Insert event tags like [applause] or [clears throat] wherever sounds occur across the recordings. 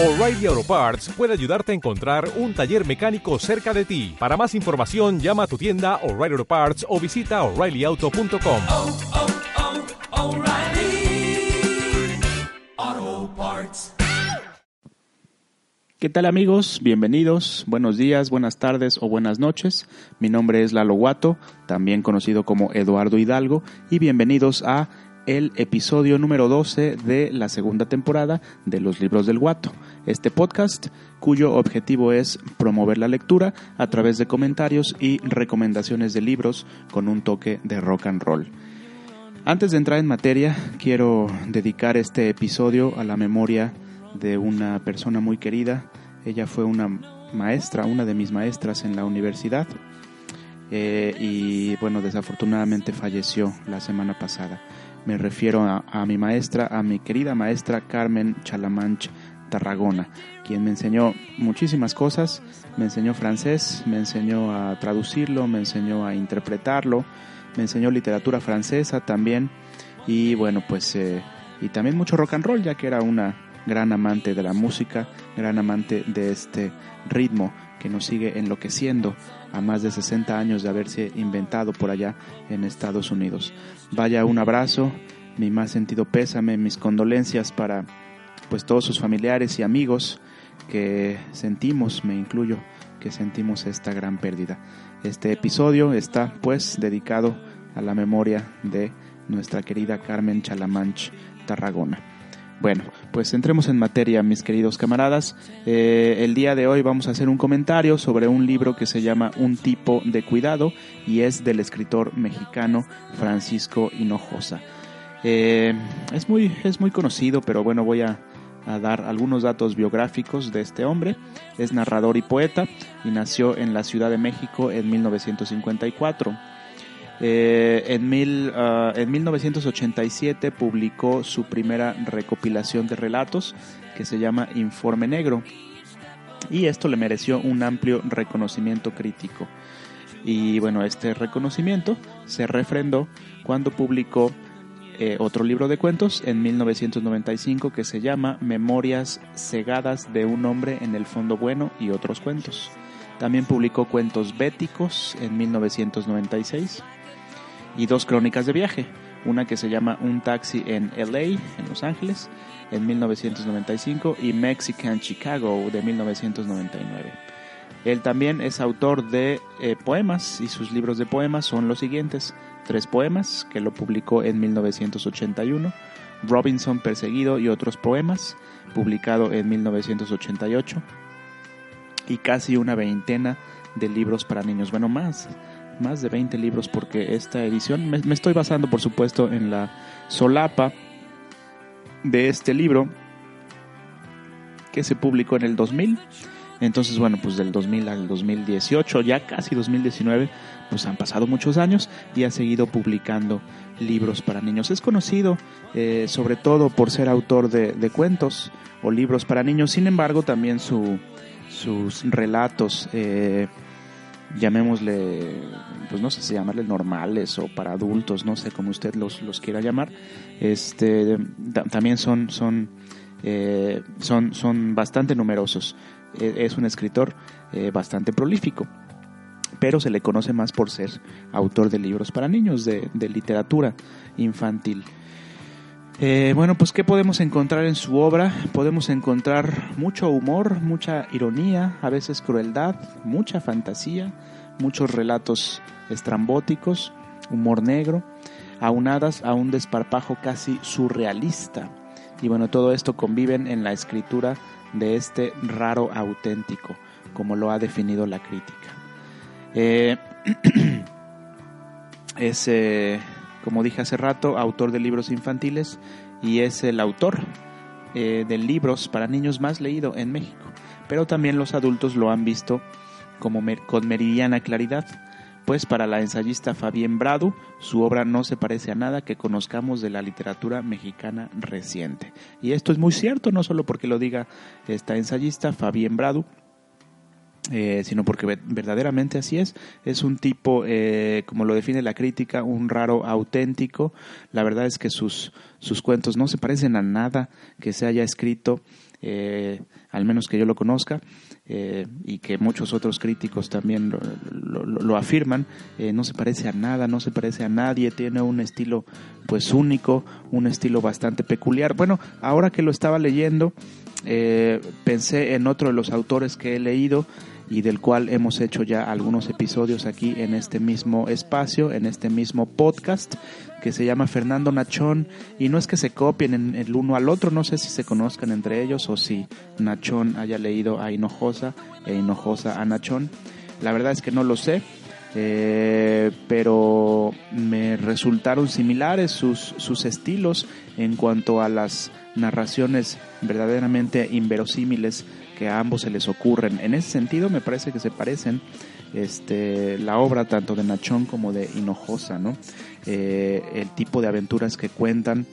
O'Reilly Auto Parts puede ayudarte a encontrar un taller mecánico cerca de ti. Para más información, llama a tu tienda O'Reilly Auto Parts o visita oreillyauto.com. oh, oh, O'Reilly Auto Parts. ¿Qué tal amigos? Bienvenidos, buenos días, buenas tardes o buenas noches. Mi nombre es Lalo Guato, también conocido como Eduardo Hidalgo, y bienvenidos a el episodio número 12 de la segunda temporada de Los Libros del Guato, este podcast cuyo objetivo es promover la lectura a través de comentarios y recomendaciones de libros con un toque de rock and roll. Antes de entrar en materia, quiero dedicar este episodio a la memoria de una persona muy querida. Ella fue una maestra, una de mis maestras en la universidad. Eh, y bueno, desafortunadamente falleció la semana pasada. Me refiero a, mi maestra, a mi querida maestra Carmen Chalamanch Tarragona, quien me enseñó muchísimas cosas. Me enseñó francés, me enseñó a traducirlo, me enseñó a interpretarlo, me enseñó literatura francesa también. Y bueno, pues, eh, y también mucho rock and roll, ya que era una gran amante de la música, gran amante de este ritmo que nos sigue enloqueciendo a más de 60 años de haberse inventado por allá en Estados Unidos. Vaya un abrazo, mi más sentido pésame, mis condolencias para pues todos sus familiares y amigos que sentimos, me incluyo, que sentimos esta gran pérdida. Este episodio está pues dedicado a la memoria de nuestra querida Carmen Chalamanch Tarragona. Bueno, pues entremos en materia, mis queridos camaradas. Eh, el día de hoy vamos a hacer un comentario sobre un libro que se llama Un tipo de cuidado y es del escritor mexicano Francisco Hinojosa. Eh, es, muy, es muy conocido, pero bueno, voy a, a dar algunos datos biográficos de este hombre. Es narrador y poeta y nació en la Ciudad de México en 1954. Eh, en, mil, uh, en 1987 publicó su primera recopilación de relatos que se llama Informe Negro y esto le mereció un amplio reconocimiento crítico. Y bueno, este reconocimiento se refrendó cuando publicó eh, otro libro de cuentos en 1995 que se llama Memorias cegadas de un hombre en el fondo bueno y otros cuentos. También publicó cuentos béticos en 1996 y dos crónicas de viaje, una que se llama Un taxi en LA, en Los Ángeles, en 1995 y Mexican Chicago de 1999. Él también es autor de eh, poemas y sus libros de poemas son los siguientes, tres poemas que lo publicó en 1981, Robinson Perseguido y otros poemas, publicado en 1988, y casi una veintena de libros para niños, bueno más, más de 20 libros porque esta edición, me, estoy basando por supuesto en la solapa de este libro que se publicó en el 2000. Entonces, bueno, pues del 2000 al 2018, ya casi 2019, pues han pasado muchos años y ha seguido publicando libros para niños. Es conocido eh, sobre todo por ser autor de, de, cuentos o libros para niños, sin embargo, también su, sus relatos eh, llamémosle, pues no sé si llamarle normales o para adultos, no sé cómo usted los, los quiera llamar, este, también son, son, eh, son, son bastante numerosos. Es un escritor eh, bastante prolífico, pero se le conoce más por ser autor de libros para niños, de, de literatura infantil. Eh, bueno, pues ¿qué podemos encontrar en su obra? Podemos encontrar mucho humor, mucha ironía, a veces crueldad, mucha fantasía, muchos relatos estrambóticos, humor negro, aunadas a un desparpajo casi surrealista. Y bueno, todo esto conviven en la escritura de este raro auténtico, como lo ha definido la crítica. Eh, [clears throat] es... Eh, como dije hace rato, autor de libros infantiles y es el autor eh, de libros para niños más leído en México. Pero también los adultos lo han visto como con meridiana claridad, pues para la ensayista Fabián Bradu su obra no se parece a nada que conozcamos de la literatura mexicana reciente. Y esto es muy cierto, no solo porque lo diga esta ensayista Fabián Bradu, eh, sino porque verdaderamente así es. Es un tipo, eh, como lo define la crítica, un raro auténtico. La verdad es que sus, sus cuentos no se parecen a nada que se haya escrito eh, al menos que yo lo conozca, eh, y que muchos otros críticos también lo, lo- lo afirman, eh, no se parece a nada, no se parece a nadie, tiene un estilo pues único, un estilo bastante peculiar. Bueno, ahora que lo estaba leyendo, pensé en otro de los autores que he leído y del cual hemos hecho ya algunos episodios aquí en este mismo espacio, en este mismo podcast, que se llama Fernando Nachón, y no es que se copien en el uno al otro, no sé si se conozcan entre ellos o si Nachón haya leído a Hinojosa e Hinojosa a Nachón. La verdad es que no lo sé, eh, pero me resultaron similares sus, sus estilos en cuanto a las narraciones verdaderamente inverosímiles que a ambos se les ocurren. En ese sentido me parece que se parecen este, la obra tanto de Nachón como de Hinojosa, ¿no? Eh, el tipo de aventuras que cuentan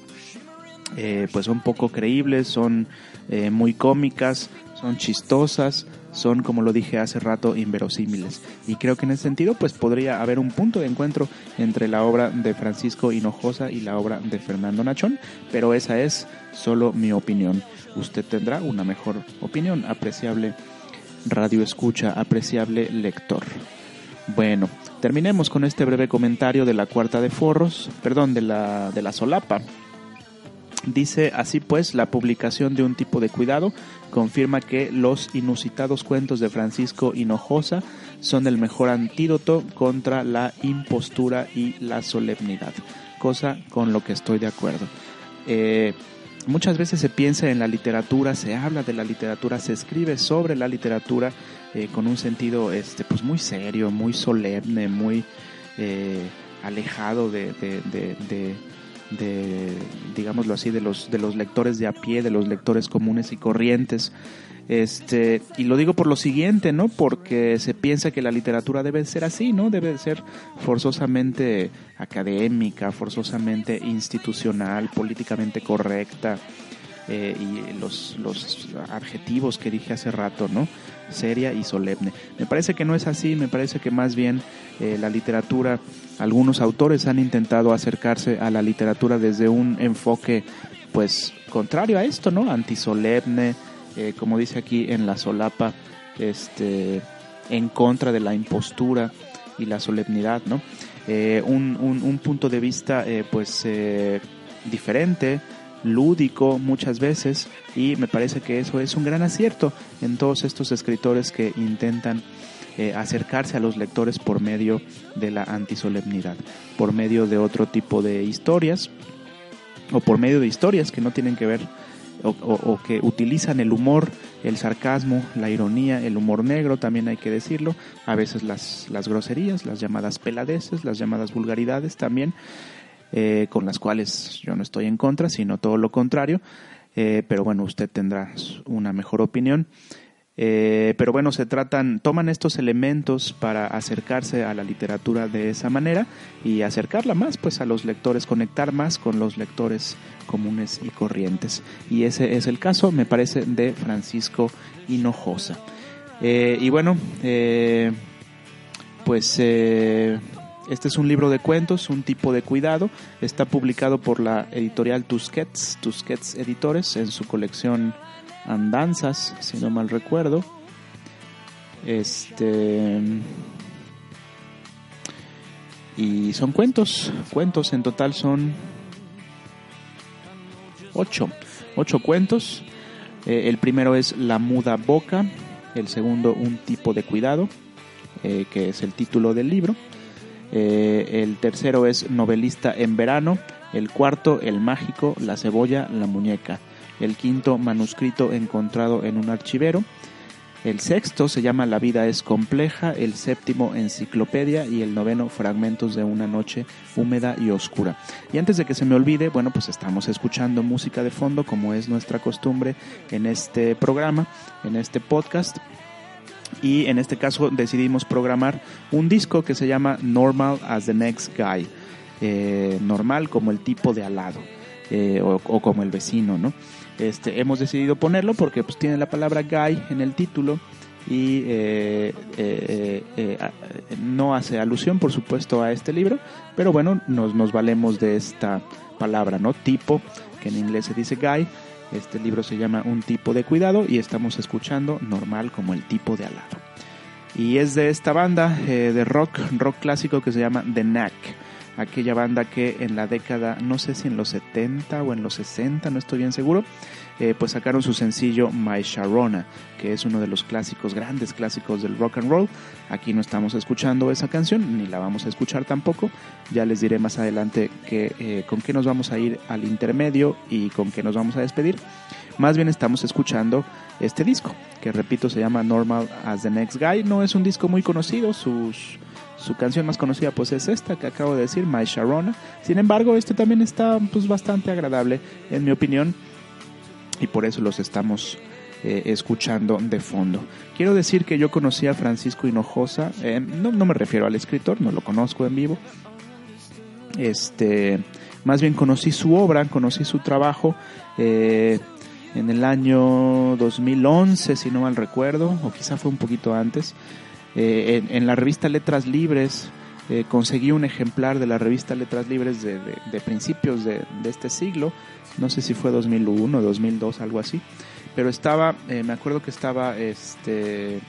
eh, pues son poco creíbles, son eh, muy cómicas, son chistosas, son como lo dije hace rato inverosímiles. Y creo que en ese sentido pues podría haber un punto de encuentro entre la obra de Francisco Hinojosa y la obra de Fernando Nachón, pero esa es solo mi opinión. Usted tendrá una mejor opinión, apreciable radio escucha, apreciable lector. Bueno, terminemos con este breve comentario de la cuarta de forros, perdón, de la, de la solapa. Dice así pues, la publicación de un tipo de cuidado confirma que los inusitados cuentos de Francisco Hinojosa son el mejor antídoto contra la impostura y la solemnidad, cosa con lo que estoy de acuerdo. Eh, muchas veces se piensa en la literatura, se habla de la literatura, se escribe sobre la literatura eh, con un sentido este, pues muy serio, muy solemne, muy eh, alejado de, de, de, de de digámoslo así de los de los lectores de a pie de los lectores comunes y corrientes este y lo digo por lo siguiente no porque se piensa que la literatura debe ser así no debe ser forzosamente académica forzosamente institucional políticamente correcta eh, y los los adjetivos que dije hace rato no seria y solemne. Me parece que no es así me parece que más bien eh, la literatura algunos autores han intentado acercarse a la literatura desde un enfoque pues contrario a esto no antisolemne eh, como dice aquí en la solapa este en contra de la impostura y la solemnidad no Eh, un, un, un, punto de vista eh, pues eh, diferente lúdico muchas veces y me parece que eso es un gran acierto en todos estos escritores que intentan eh, acercarse a los lectores por medio de la antisolemnidad, por medio de otro tipo de historias o por medio de historias que no tienen que ver o, que utilizan el humor, el sarcasmo, la ironía, el humor negro, también hay que decirlo, a veces las, las groserías, las llamadas peladeces, las llamadas vulgaridades también, eh, con las cuales yo no estoy en contra, sino todo lo contrario, eh, pero bueno, usted tendrá una mejor opinión. Eh, pero bueno, se tratan, toman estos elementos para acercarse a la literatura de esa manera y acercarla más pues a los lectores, conectar más con los lectores comunes y corrientes. Y ese es el caso, me parece, de Francisco Hinojosa. Eh, y bueno, eh, pues este es un libro de cuentos, un tipo de cuidado. Está publicado por la editorial Tusquets, Tusquets Editores, en su colección Andanzas, si no mal recuerdo. Este. Y son cuentos, cuentos en total son ocho, ocho cuentos. Eh, el primero es La muda boca, el segundo Un tipo de cuidado, eh, que es el título del libro. Eh, el tercero es Novelista en verano, el cuarto El mágico, La cebolla, la muñeca el quinto manuscrito encontrado en un archivero, el sexto se llama La vida es compleja, el séptimo Enciclopedia y el noveno Fragmentos de una noche húmeda y oscura. Y antes de que se me olvide, bueno, pues estamos escuchando música de fondo como es nuestra costumbre en este programa, en este podcast. Y en este caso decidimos programar un disco que se llama Normal as the Next Guy, eh, normal como el tipo de al lado. Eh, o, o, como el vecino, ¿no? Este, hemos decidido ponerlo porque pues, tiene la palabra guy en el título y eh, eh, no hace alusión, por supuesto, a este libro, pero bueno, nos, nos valemos de esta palabra, ¿no? Tipo, que en inglés se dice guy, Este libro se llama Un tipo de cuidado y estamos escuchando Normal como el tipo de al lado. Y es de esta banda eh, de rock, rock clásico que se llama The Knack aquella banda que en la década, no sé si en los 70 o en los 60, no estoy bien seguro, eh, pues sacaron su sencillo My Sharona, que es uno de los clásicos, grandes clásicos del rock and roll. Aquí no estamos escuchando esa canción, ni la vamos a escuchar tampoco. Ya les diré más adelante que, eh, con qué nos vamos a ir al intermedio y con qué nos vamos a despedir. Más bien estamos escuchando este disco, que repito se llama Normal as the Next Guy. No es un disco muy conocido, sus su canción más conocida pues es esta que acabo de decir, My Sharona. Sin embargo, este también está pues bastante agradable en mi opinión y por eso los estamos eh, escuchando de fondo. Quiero decir que yo conocí a Francisco Hinojosa, eh, no, no, me refiero al escritor, no lo conozco en vivo. Este, más bien conocí su obra, conocí su trabajo eh, en el año 2011, si no mal recuerdo, o quizá fue un poquito antes. Eh, en, la revista Letras Libres eh, conseguí un ejemplar de la revista Letras Libres de, principios de, este siglo, no sé si fue 2001 o 2002, algo así, pero estaba, eh, me acuerdo que estaba, este,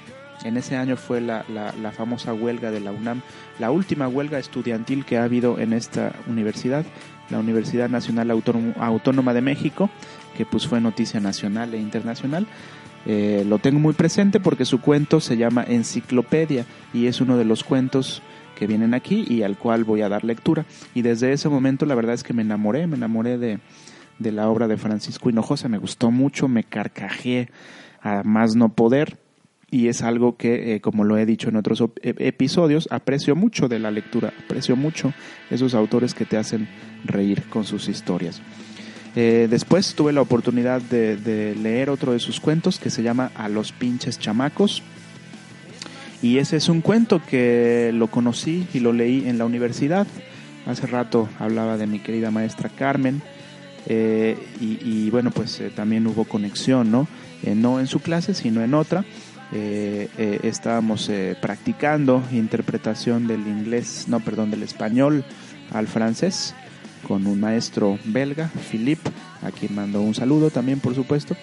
en ese año fue la, la, famosa huelga de la UNAM, la última huelga estudiantil que ha habido en esta universidad, la Universidad Nacional Autónoma de México, que pues fue noticia nacional e internacional. Eh, lo tengo muy presente porque su cuento se llama Enciclopedia y es uno de los cuentos que vienen aquí y al cual voy a dar lectura. Y desde ese momento la verdad es que me enamoré, me enamoré de, la obra de Francisco Hinojosa, me gustó mucho, me carcajé a más no poder y es algo que, eh, como lo he dicho en otros episodios, aprecio mucho de la lectura, aprecio mucho esos autores que te hacen reír con sus historias. Eh, después tuve la oportunidad de, leer otro de sus cuentos que se llama A los pinches chamacos. Y ese es un cuento que lo conocí y lo leí en la universidad. Hace rato hablaba de mi querida maestra Carmen. Eh, y, bueno, pues eh, también hubo conexión, ¿no? no en su clase, sino en otra. estábamos practicando interpretación del inglés, no, perdón, del español al francés con un maestro belga, Philippe, a quien mando un saludo también, por supuesto.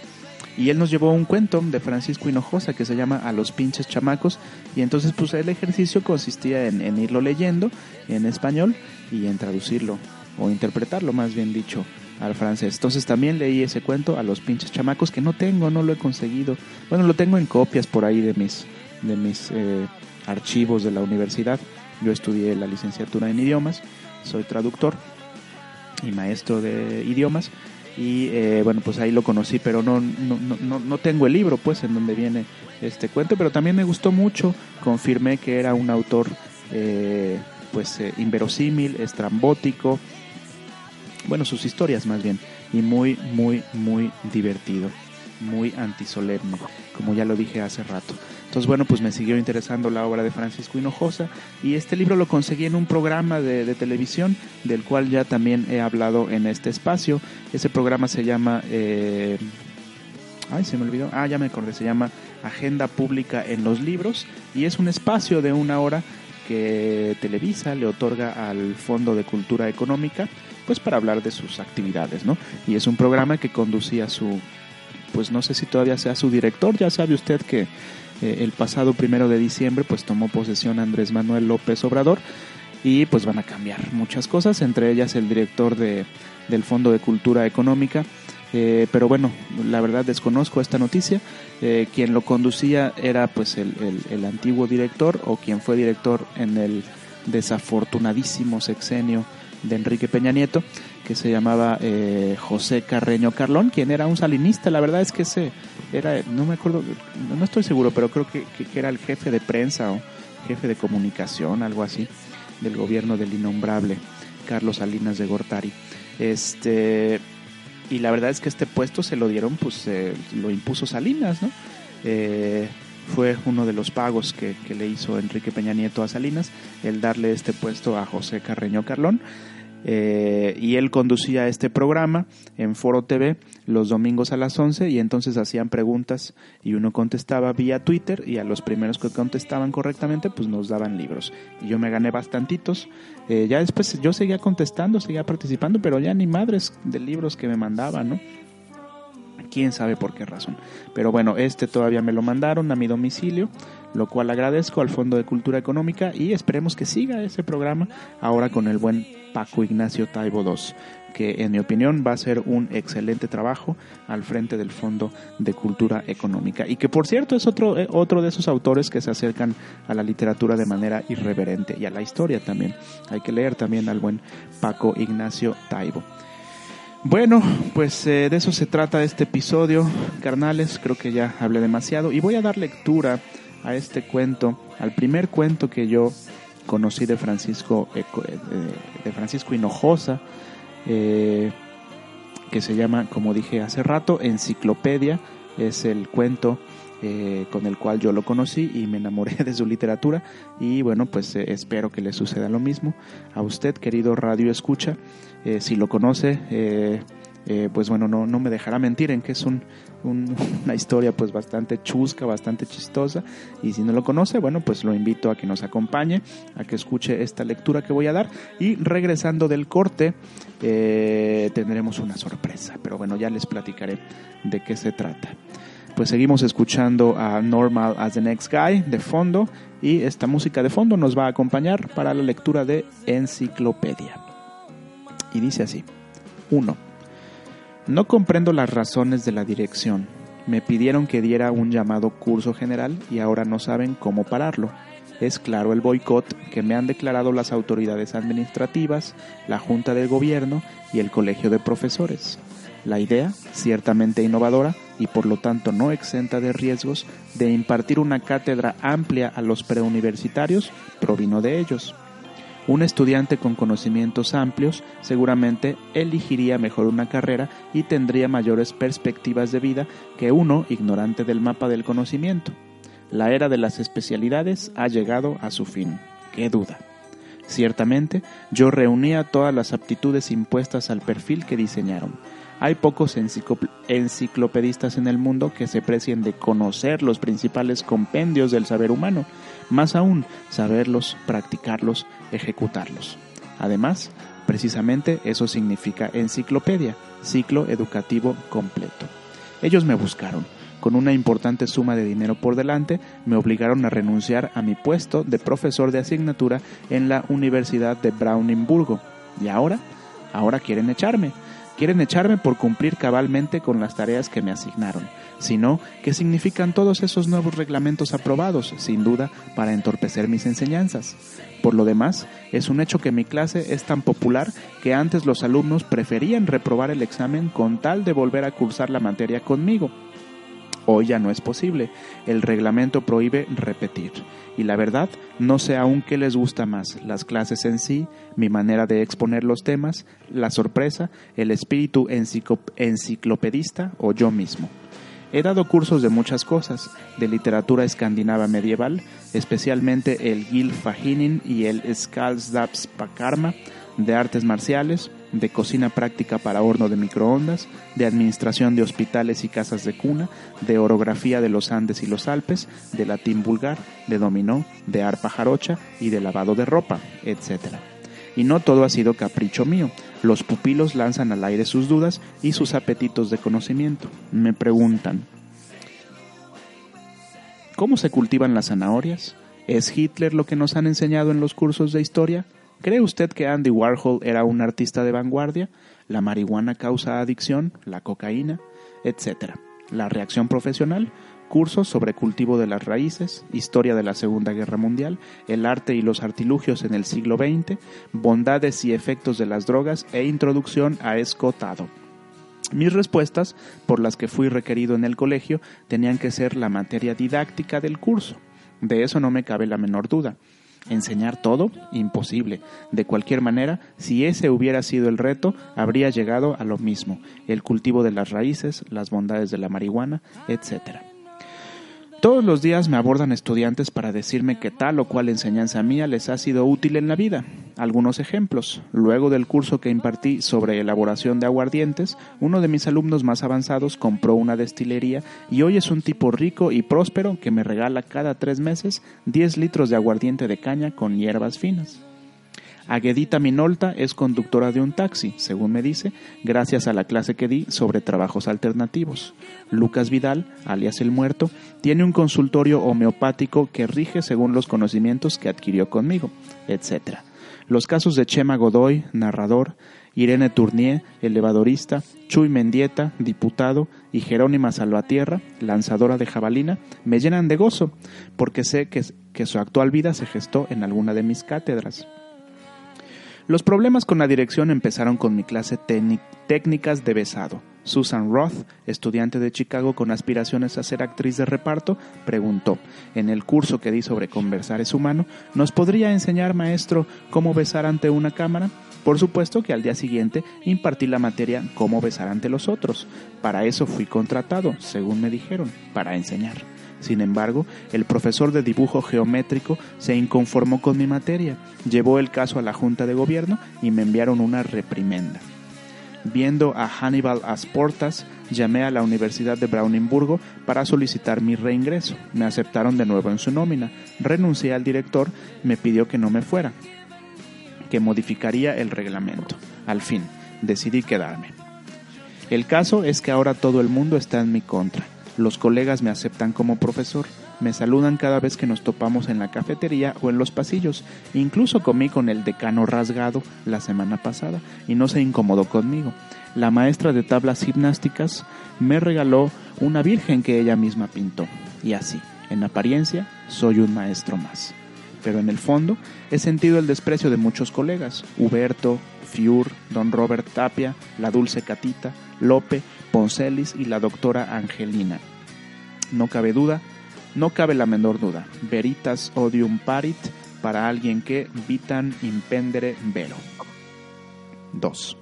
Y él nos llevó un cuento de Francisco Hinojosa que se llama A los pinches chamacos. Y entonces pues el ejercicio consistía en, irlo leyendo en español y en traducirlo o interpretarlo más bien dicho al francés. Entonces también leí ese cuento a los pinches chamacos que no tengo, no lo he conseguido. Bueno, lo tengo en copias por ahí de mis, de mis eh, archivos de la universidad. Yo estudié la licenciatura en idiomas, soy traductor y maestro de idiomas. Y eh, bueno, pues ahí lo conocí, pero no, no, no, no tengo el libro, pues, en donde viene este cuento, pero también me gustó mucho. Confirmé que era un autor, eh, pues, eh, inverosímil, estrambótico. Bueno, sus historias más bien. Y muy, muy, muy divertido. Muy antisolemne, como ya lo dije hace rato. Entonces, bueno, pues me siguió interesando la obra de Francisco Hinojosa y este libro lo conseguí en un programa de, televisión del cual ya también he hablado en este espacio. Ese programa se llama... Eh, ay, se me olvidó. Ah, ya me acordé. Se llama Agenda Pública en los Libros y es un espacio de una hora que Televisa le otorga al Fondo de Cultura Económica pues para hablar de sus actividades, ¿no? Y es un programa que conducía su pues no sé si todavía sea su director, ya sabe usted que eh, el pasado primero de diciembre pues tomó posesión Andrés Manuel López Obrador y pues van a cambiar muchas cosas, entre ellas el director de, del Fondo de Cultura Económica. Eh, pero bueno, la verdad desconozco esta noticia. Eh, quien lo conducía era pues el, el, antiguo director o quien fue director en el desafortunadísimo sexenio de Enrique Peña Nieto, que se llamaba eh, José Carreño Carlón, quien era un salinista. La verdad es que ese era, no me acuerdo, no estoy seguro, pero creo que, era el jefe de prensa o jefe de comunicación, algo así, del gobierno del innombrable Carlos Salinas de Gortari. Este, y la verdad es que este puesto se lo dieron, pues eh, lo impuso Salinas, ¿no? Eh, fue uno de los pagos que, que, le hizo Enrique Peña Nieto a Salinas, el darle este puesto a José Carreño Carlón. Eh, y él conducía este programa en Foro TV los domingos a las 11 y entonces hacían preguntas y uno contestaba vía Twitter y a los primeros que contestaban correctamente pues nos daban libros. Y yo me gané bastantitos. Eh, ya después yo seguía contestando, seguía participando, pero ya ni madres de libros que me mandaban, ¿no? quién sabe por qué razón. Pero bueno, este todavía me lo mandaron a mi domicilio, lo cual agradezco al Fondo de Cultura Económica y esperemos que siga ese programa ahora con el buen Paco Ignacio Taibo II, que en mi opinión va a ser un excelente trabajo al frente del Fondo de Cultura Económica y que por cierto es otro, eh, otro de esos autores que se acercan a la literatura de manera irreverente y a la historia también. Hay que leer también al buen Paco Ignacio Taibo. Bueno, pues eh, de eso se trata este episodio, carnales, creo que ya hablé demasiado y voy a dar lectura a este cuento, al primer cuento que yo conocí de Francisco, eh, de Francisco Hinojosa, eh, que se llama, como dije hace rato, Enciclopedia, es el cuento con el cual yo lo conocí y me enamoré de su literatura. Y bueno pues espero que le suceda lo mismo a usted querido radio escucha. Eh, si lo conoce, eh, eh, pues bueno, no, no me dejará mentir en que es un, [laughs] una historia pues bastante chusca, bastante chistosa. Y si no lo conoce, bueno, pues lo invito a que nos acompañe, a que escuche esta lectura que voy a dar. Y regresando del corte, tendremos una sorpresa. Pero bueno, ya les platicaré de qué se trata. Pues seguimos escuchando a Normal as the Next Guy de fondo y esta música de fondo nos va a acompañar para la lectura de Enciclopedia y dice así. 1. No comprendo las razones de la dirección. Me pidieron que diera un llamado curso general y ahora no saben cómo pararlo. Es claro el boicot que me han declarado las autoridades administrativas, la Junta de Gobierno y el Colegio de Profesores. La idea, ciertamente innovadora y por lo tanto no exenta de riesgos, de impartir una cátedra amplia a los preuniversitarios, provino de ellos. Un estudiante con conocimientos amplios seguramente elegiría mejor una carrera y tendría mayores perspectivas de vida que uno ignorante del mapa del conocimiento. La era de las especialidades ha llegado a su fin. ¡Qué duda! Ciertamente, yo reunía todas las aptitudes impuestas al perfil que diseñaron. Hay pocos enciclopedistas en el mundo que se precien de conocer los principales compendios del saber humano, más aún saberlos, practicarlos, ejecutarlos. Además, precisamente eso significa enciclopedia, ciclo educativo completo. Ellos me buscaron. Con una importante suma de dinero por delante, me obligaron a renunciar a mi puesto de profesor de asignatura en la Universidad de Braunimburgo. ¿Y ahora? Ahora quieren echarme. Quieren echarme por cumplir cabalmente con las tareas que me asignaron, sino que significan todos esos nuevos reglamentos aprobados, sin duda, para entorpecer mis enseñanzas. Por lo demás, es un hecho que mi clase es tan popular que antes los alumnos preferían reprobar el examen con tal de volver a cursar la materia conmigo. Hoy ya no es posible. El reglamento prohíbe repetir. Y la verdad, no sé aún qué les gusta más, las clases en sí, mi manera de exponer los temas, la sorpresa, el espíritu enciclopedista o yo mismo. He dado cursos de muchas cosas, de literatura escandinava medieval, especialmente el Gylfaginning y el Skalsdapspakarma, de artes marciales, de cocina práctica para horno de microondas, de administración de hospitales y casas de cuna, de orografía de los Andes y los Alpes, de latín vulgar, de dominó, de arpa jarocha y de lavado de ropa, etc. Y no todo ha sido capricho mío. Los pupilos lanzan al aire sus dudas y sus apetitos de conocimiento. Me preguntan, ¿cómo se cultivan las zanahorias? ¿Es Hitler lo que nos han enseñado en los cursos de historia? ¿Cree usted que Andy Warhol era un artista de vanguardia? ¿La marihuana causa adicción? ¿La cocaína? Etcétera. La reacción profesional, cursos sobre cultivo de las raíces, historia de la Segunda Guerra Mundial, el arte y los artilugios en el siglo XX, bondades y efectos de las drogas e introducción a escotado. Mis respuestas, por las que fui requerido en el colegio, tenían que ser la materia didáctica del curso. De eso no me cabe la menor duda. ¿Enseñar todo? Imposible. De cualquier manera, si ese hubiera sido el reto, habría llegado a lo mismo, el cultivo de las raíces, las bondades de la marihuana, etcétera. Todos los días me abordan estudiantes para decirme que tal o cual enseñanza mía les ha sido útil en la vida. Algunos ejemplos. Luego del curso que impartí sobre elaboración de aguardientes, uno de mis alumnos más avanzados compró una destilería y hoy es un tipo rico y próspero que me regala cada tres meses 10 litros de aguardiente de caña con hierbas finas. Aguedita Minolta es conductora de un taxi, según me dice, gracias a la clase que di sobre trabajos alternativos. Lucas Vidal, alias el muerto, tiene un consultorio homeopático que rige según los conocimientos que adquirió conmigo, etc. Los casos de Chema Godoy, narrador, Irene Tournier, elevadorista, Chuy Mendieta, diputado, y Jerónima Salvatierra, lanzadora de jabalina, me llenan de gozo, porque sé que, que su actual vida se gestó en alguna de mis cátedras. Los problemas con la dirección empezaron con mi clase técnicas de besado. Susan Roth, estudiante de Chicago con aspiraciones a ser actriz de reparto, preguntó, en el curso que di sobre conversar es humano, ¿nos podría enseñar, maestro, cómo besar ante una cámara? Por supuesto que al día siguiente impartí la materia cómo besar ante los otros. Para eso fui contratado, según me dijeron, para enseñar. Sin embargo, el profesor de dibujo geométrico se inconformó con mi materia, llevó el caso a la Junta de Gobierno y me enviaron una reprimenda. Viendo a Hannibal Asportas, llamé a la Universidad de Brownsburgo para solicitar mi reingreso. Me aceptaron de nuevo en su nómina. Renuncié al director, me pidió que no me fuera, que modificaría el reglamento. Al fin, decidí quedarme. El caso es que ahora todo el mundo está en mi contra. Los colegas me aceptan como profesor, me saludan cada vez que nos topamos en la cafetería o en los pasillos. Incluso comí con el decano rasgado la semana pasada y no se incomodó conmigo. La maestra de tablas gimnásticas me regaló una virgen que ella misma pintó. Y así, en apariencia, soy un maestro más. Pero en el fondo he sentido el desprecio de muchos colegas. Huberto, Fiur, don Robert Tapia, la dulce Catita, Lope, Poncelis y la doctora Angelina. No cabe duda, no cabe la menor duda. Veritas odium parit para alguien que vitan impendere vero. 2.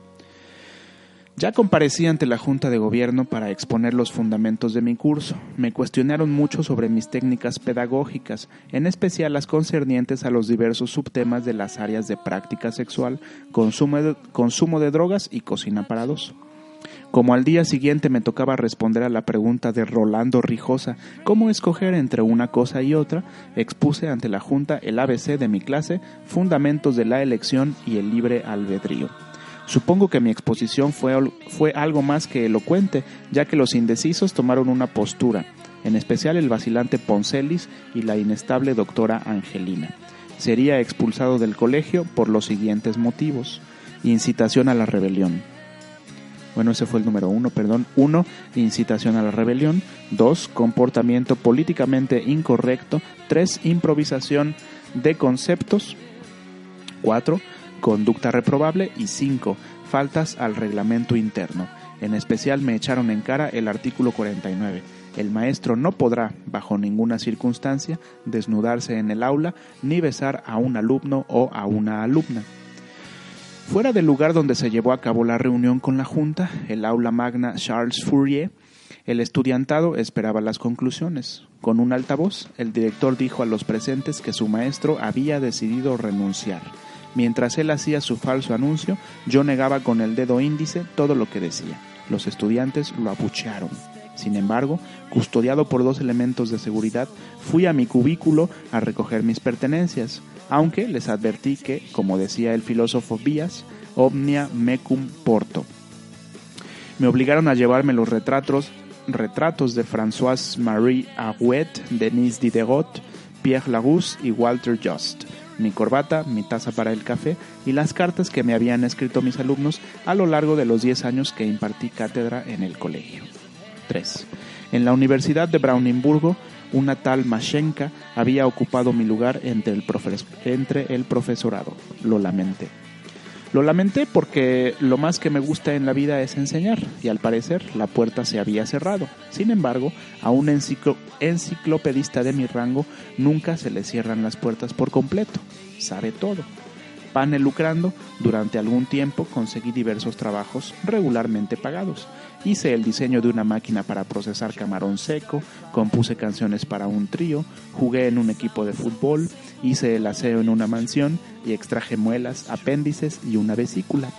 Ya comparecí ante la Junta de Gobierno para exponer los fundamentos de mi curso. Me cuestionaron mucho sobre mis técnicas pedagógicas, en especial las concernientes a los diversos subtemas de las áreas de práctica sexual, consumo de, consumo de drogas y cocina para dos. Como al día siguiente me tocaba responder a la pregunta de Rolando Rijosa, ¿cómo escoger entre una cosa y otra? Expuse ante la Junta el ABC de mi clase, Fundamentos de la Elección y el Libre Albedrío. Supongo que mi exposición fue, fue algo más que elocuente, ya que los indecisos tomaron una postura, en especial el vacilante Poncelis y la inestable doctora Angelina. Sería expulsado del colegio por los siguientes motivos. Incitación a la rebelión. Bueno, ese fue el número uno, perdón. Uno, incitación a la rebelión. Dos, comportamiento políticamente incorrecto. Tres, improvisación de conceptos. Cuatro, conducta reprobable y 5. Faltas al reglamento interno. En especial me echaron en cara el artículo 49. El maestro no podrá, bajo ninguna circunstancia, desnudarse en el aula ni besar a un alumno o a una alumna. Fuera del lugar donde se llevó a cabo la reunión con la Junta, el aula magna Charles Fourier, el estudiantado esperaba las conclusiones. Con un altavoz, el director dijo a los presentes que su maestro había decidido renunciar Mientras él hacía su falso anuncio, yo negaba con el dedo índice todo lo que decía. Los estudiantes lo abuchearon. Sin embargo, custodiado por dos elementos de seguridad, fui a mi cubículo a recoger mis pertenencias, aunque les advertí que, como decía el filósofo Vías, omnia mecum porto. Me obligaron a llevarme los retratos, retratos de Françoise Marie Arouet, Denis Diderot, Pierre Larousse y Walter Just mi corbata, mi taza para el café y las cartas que me habían escrito mis alumnos a lo largo de los 10 años que impartí cátedra en el colegio. 3. En la Universidad de Brownsburgo, una tal Mashenka había ocupado mi lugar entre el, entre el profesorado. Lo lamenté. Lo lamenté porque lo más que me gusta en la vida es enseñar y al parecer la puerta se había cerrado. Sin embargo, a un enciclopedista de mi rango nunca se le cierran las puertas por completo. Sabe todo. Pane lucrando, durante algún tiempo conseguí diversos trabajos regularmente pagados. Hice el diseño de una máquina para procesar camarón seco, compuse canciones para un trío, jugué en un equipo de fútbol, hice el aseo en una mansión y extraje muelas, apéndices y una vesícula.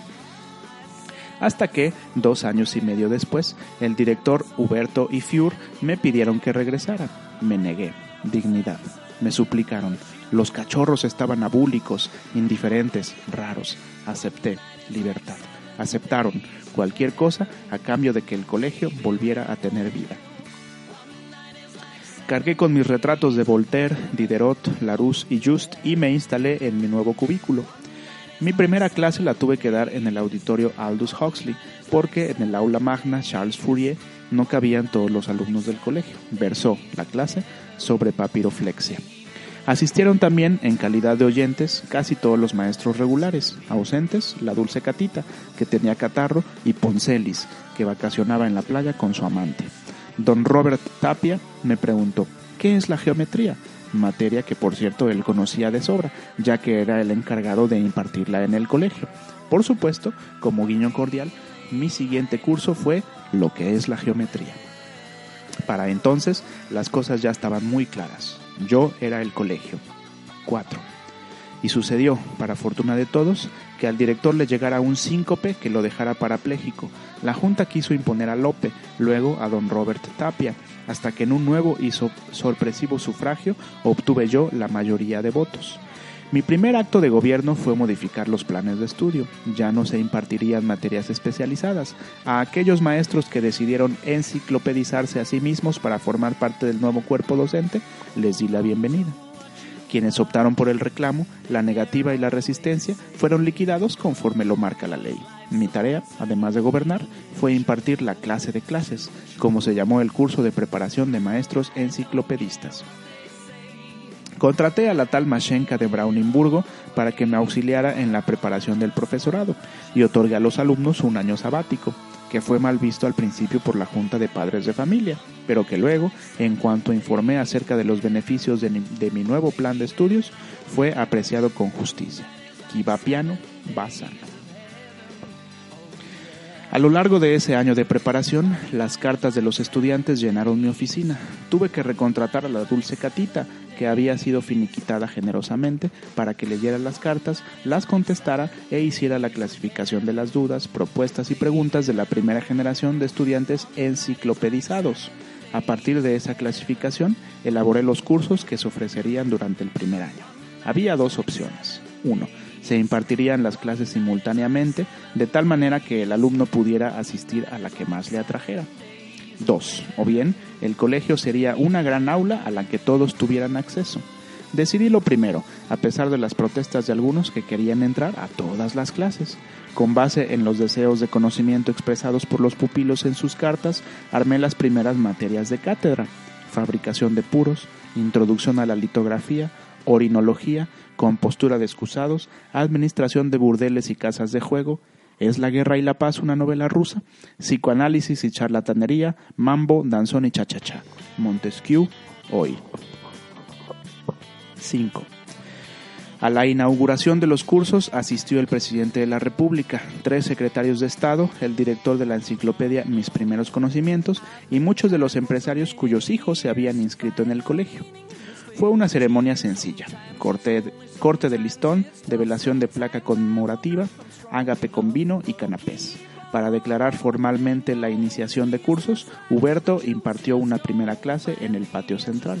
Hasta que, dos años y medio después, el director Huberto y Fiur me pidieron que regresara. Me negué. Dignidad. me suplicaron. Los cachorros estaban abúlicos, indiferentes, raros. Acepté. Libertad. Aceptaron cualquier cosa a cambio de que el colegio volviera a tener vida. Cargué con mis retratos de Voltaire, Diderot, Larousse y Just y me instalé en mi nuevo cubículo. Mi primera clase la tuve que dar en el auditorio Aldous Huxley, porque en el aula magna Charles Fourier no cabían todos los alumnos del colegio. Versó la clase sobre papiroflexia. Asistieron también, en calidad de oyentes, casi todos los maestros regulares, ausentes, la dulce Catita, que tenía catarro, y Poncelis, que vacacionaba en la playa con su amante. Don Robert Tapia me preguntó, ¿qué es la geometría? Materia que por cierto él conocía de sobra, ya que era el encargado de impartirla en el colegio. Por supuesto, como guiño cordial, mi siguiente curso fue lo que es la geometría. Para entonces las cosas ya estaban muy claras. Yo era el colegio. 4. Y sucedió, para fortuna de todos, que al director le llegara un síncope que lo dejara parapléjico. La Junta quiso imponer a Lope, luego a don Robert Tapia, hasta que en un nuevo y sorpresivo sufragio obtuve yo la mayoría de votos. Mi primer acto de gobierno fue modificar los planes de estudio. Ya no se impartirían materias especializadas. A aquellos maestros que decidieron enciclopedizarse a sí mismos para formar parte del nuevo cuerpo docente, les di la bienvenida. Quienes optaron por el reclamo, la negativa y la resistencia fueron liquidados conforme lo marca la ley. Mi tarea, además de gobernar, fue impartir la clase de clases, como se llamó el curso de preparación de maestros enciclopedistas. Contraté a la tal Mashenka de Braunimburgo para que me auxiliara en la preparación del profesorado y otorgué a los alumnos un año sabático, que fue mal visto al principio por la Junta de Padres de Familia, pero que luego, en cuanto informé acerca de los beneficios de, mi nuevo plan de estudios, fue apreciado con justicia. Qui va piano, va sano. A lo largo de ese año de preparación, las cartas de los estudiantes llenaron mi oficina. Tuve que recontratar a la dulce Catita, que había sido finiquitada generosamente, para que leyera las cartas, las contestara e hiciera la clasificación de las dudas, propuestas y preguntas de la primera generación de estudiantes enciclopedizados. A partir de esa clasificación, elaboré los cursos que se ofrecerían durante el primer año. Había dos opciones. Uno, se impartirían las clases simultáneamente, de tal manera que el alumno pudiera asistir a la que más le atrajera. 2. O bien, el colegio sería una gran aula a la que todos tuvieran acceso. Decidí lo primero, a pesar de las protestas de algunos que querían entrar a todas las clases. Con base en los deseos de conocimiento expresados por los pupilos en sus cartas, armé las primeras materias de cátedra, fabricación de puros, introducción a la litografía, orinología, compostura de excusados, administración de burdeles y casas de juego, ¿Es la guerra y la paz una novela rusa? Psicoanálisis y charlatanería, mambo, danzón y chachacha. Montesquieu, hoy. 5. A la inauguración de los cursos asistió el presidente de la República, tres secretarios de Estado, el director de la enciclopedia Mis Primeros Conocimientos y muchos de los empresarios cuyos hijos se habían inscrito en el colegio. Fue una ceremonia sencilla, corte, de listón, develación de placa conmemorativa, ágape con vino y canapés. Para declarar formalmente la iniciación de cursos, Huberto impartió una primera clase en el patio central.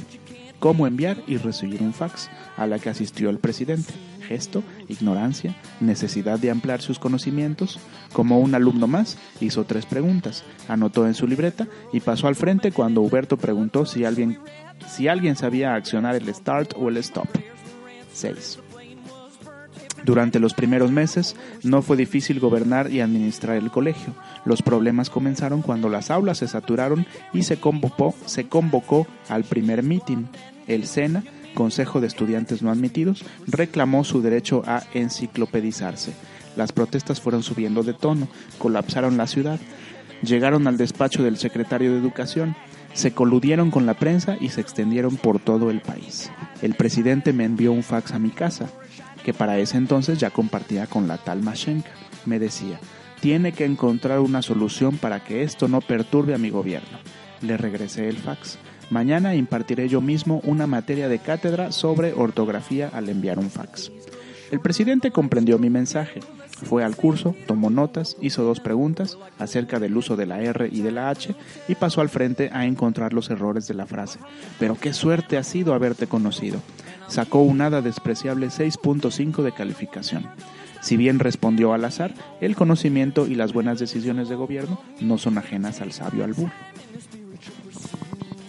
Cómo enviar y recibir un fax, a la que asistió el presidente. Gesto, ignorancia, necesidad de ampliar sus conocimientos. Como un alumno más, hizo tres preguntas, anotó en su libreta y pasó al frente cuando Huberto preguntó si alguien si alguien sabía accionar el start o el stop. 6. Durante los primeros meses no fue difícil gobernar y administrar el colegio. Los problemas comenzaron cuando las aulas se saturaron y se convocó, se convocó al primer meeting. El SENA, Consejo de Estudiantes No Admitidos, reclamó su derecho a enciclopedizarse. Las protestas fueron subiendo de tono, colapsaron la ciudad, llegaron al despacho del secretario de Educación, se coludieron con la prensa y se extendieron por todo el país. El presidente me envió un fax a mi casa, que para ese entonces ya compartía con la tal Mashenka. Me decía, tiene que encontrar una solución para que esto no perturbe a mi gobierno. Le regresé el fax. Mañana impartiré yo mismo una materia de cátedra sobre ortografía al enviar un fax. El presidente comprendió mi mensaje. Fue al curso, tomó notas, hizo dos preguntas acerca del uso de la R y de la H y pasó al frente a encontrar los errores de la frase. Pero qué suerte ha sido haberte conocido. Sacó un nada despreciable 6.5 de calificación. Si bien respondió al azar, el conocimiento y las buenas decisiones de gobierno no son ajenas al sabio albur.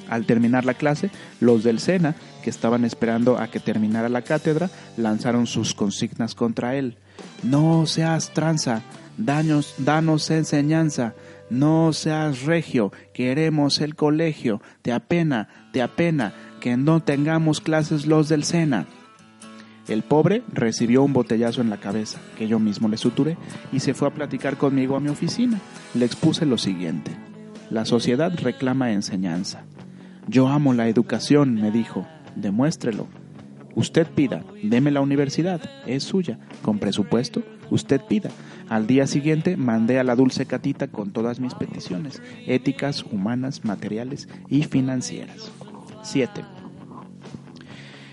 Al terminar la clase, los del SENA, que estaban esperando a que terminara la cátedra, lanzaron sus consignas contra él. No seas tranza, danos enseñanza, no seas regio, queremos el colegio, te apena, te apena, que no tengamos clases los del SENA. El pobre recibió un botellazo en la cabeza, que yo mismo le suturé, y se fue a platicar conmigo a mi oficina. Le expuse lo siguiente. La sociedad reclama enseñanza. Yo amo la educación, me dijo. Demuéstrelo. Usted pida, deme la universidad, es suya, con presupuesto, usted pida. Al día siguiente mandé a la dulce catita con todas mis peticiones, éticas, humanas, materiales y financieras. 7.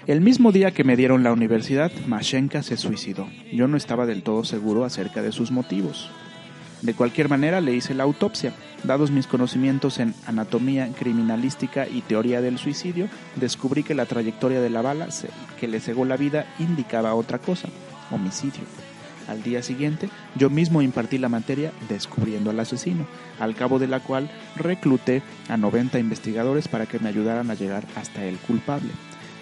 El mismo día que me dieron la universidad, Mashenka se suicidó. Yo no estaba del todo seguro acerca de sus motivos. De cualquier manera, le hice la autopsia. Dados mis conocimientos en anatomía criminalística y teoría del suicidio, descubrí que la trayectoria de la bala que le cegó la vida indicaba otra cosa, homicidio. Al día siguiente, yo mismo impartí la materia descubriendo al asesino, al cabo de la cual recluté a 90 investigadores para que me ayudaran a llegar hasta el culpable.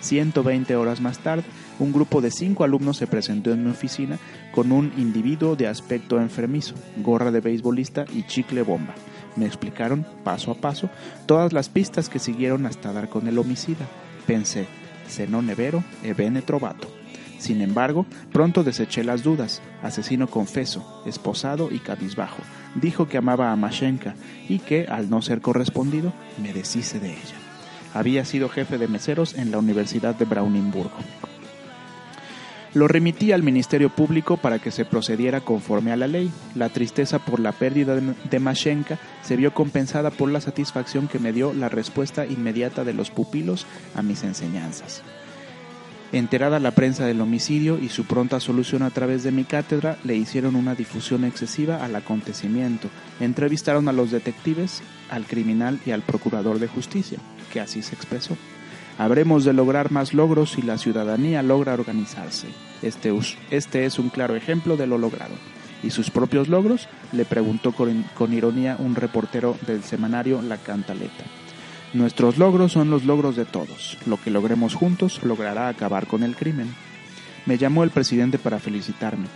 120 horas más tarde, un grupo de cinco alumnos se presentó en mi oficina con un individuo de aspecto enfermizo, gorra de beisbolista y chicle bomba. Me explicaron, paso a paso, todas las pistas que siguieron hasta dar con el homicida. Pensé, se no nevero e bene trovato. Sin embargo, pronto deseché las dudas. Asesino confeso, esposado y cabizbajo. Dijo que amaba a Mashenka y que, al no ser correspondido, me deshice de ella. Había sido jefe de meseros en la Universidad de Brauninburgo. Lo remití al Ministerio Público para que se procediera conforme a la ley. La tristeza por la pérdida de Mashenka se vio compensada por la satisfacción que me dio la respuesta inmediata de los pupilos a mis enseñanzas. Enterada la prensa del homicidio y su pronta solución a través de mi cátedra, le hicieron una difusión excesiva al acontecimiento. Entrevistaron a los detectives, al criminal y al procurador de justicia, que así se expresó. Habremos de lograr más logros si la ciudadanía logra organizarse. Este, este es un claro ejemplo de lo logrado. ¿Y sus propios logros? le preguntó con, con ironía un reportero del semanario La Cantaleta. Nuestros logros son los logros de todos. Lo que logremos juntos logrará acabar con el crimen. Me llamó el presidente para felicitarme.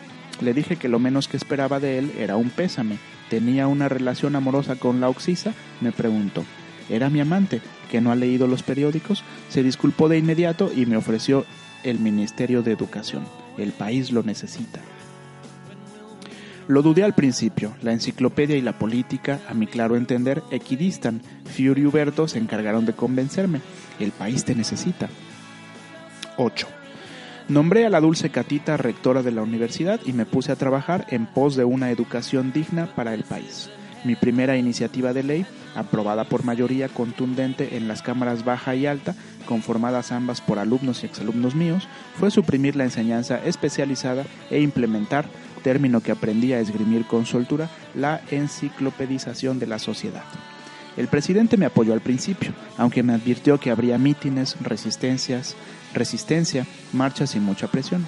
Le dije que lo menos que esperaba de él era un pésame. Tenía una relación amorosa con la Oxisa. Me preguntó. Era mi amante, que no ha leído los periódicos. Se disculpó de inmediato y me ofreció el Ministerio de Educación. El país lo necesita. Lo dudé al principio. La enciclopedia y la política, a mi claro entender, equidistan. Fiori y Huberto se encargaron de convencerme. El país te necesita. 8. Nombré a la dulce Catita rectora de la universidad y me puse a trabajar en pos de una educación digna para el país. Mi primera iniciativa de ley, aprobada por mayoría contundente en las cámaras baja y alta, conformadas ambas por alumnos y exalumnos míos, fue suprimir la enseñanza especializada e implementar término que aprendí a esgrimir con soltura, la enciclopedización de la sociedad. El presidente me apoyó al principio, aunque me advirtió que habría mítines, resistencias, resistencia, marchas y mucha presión.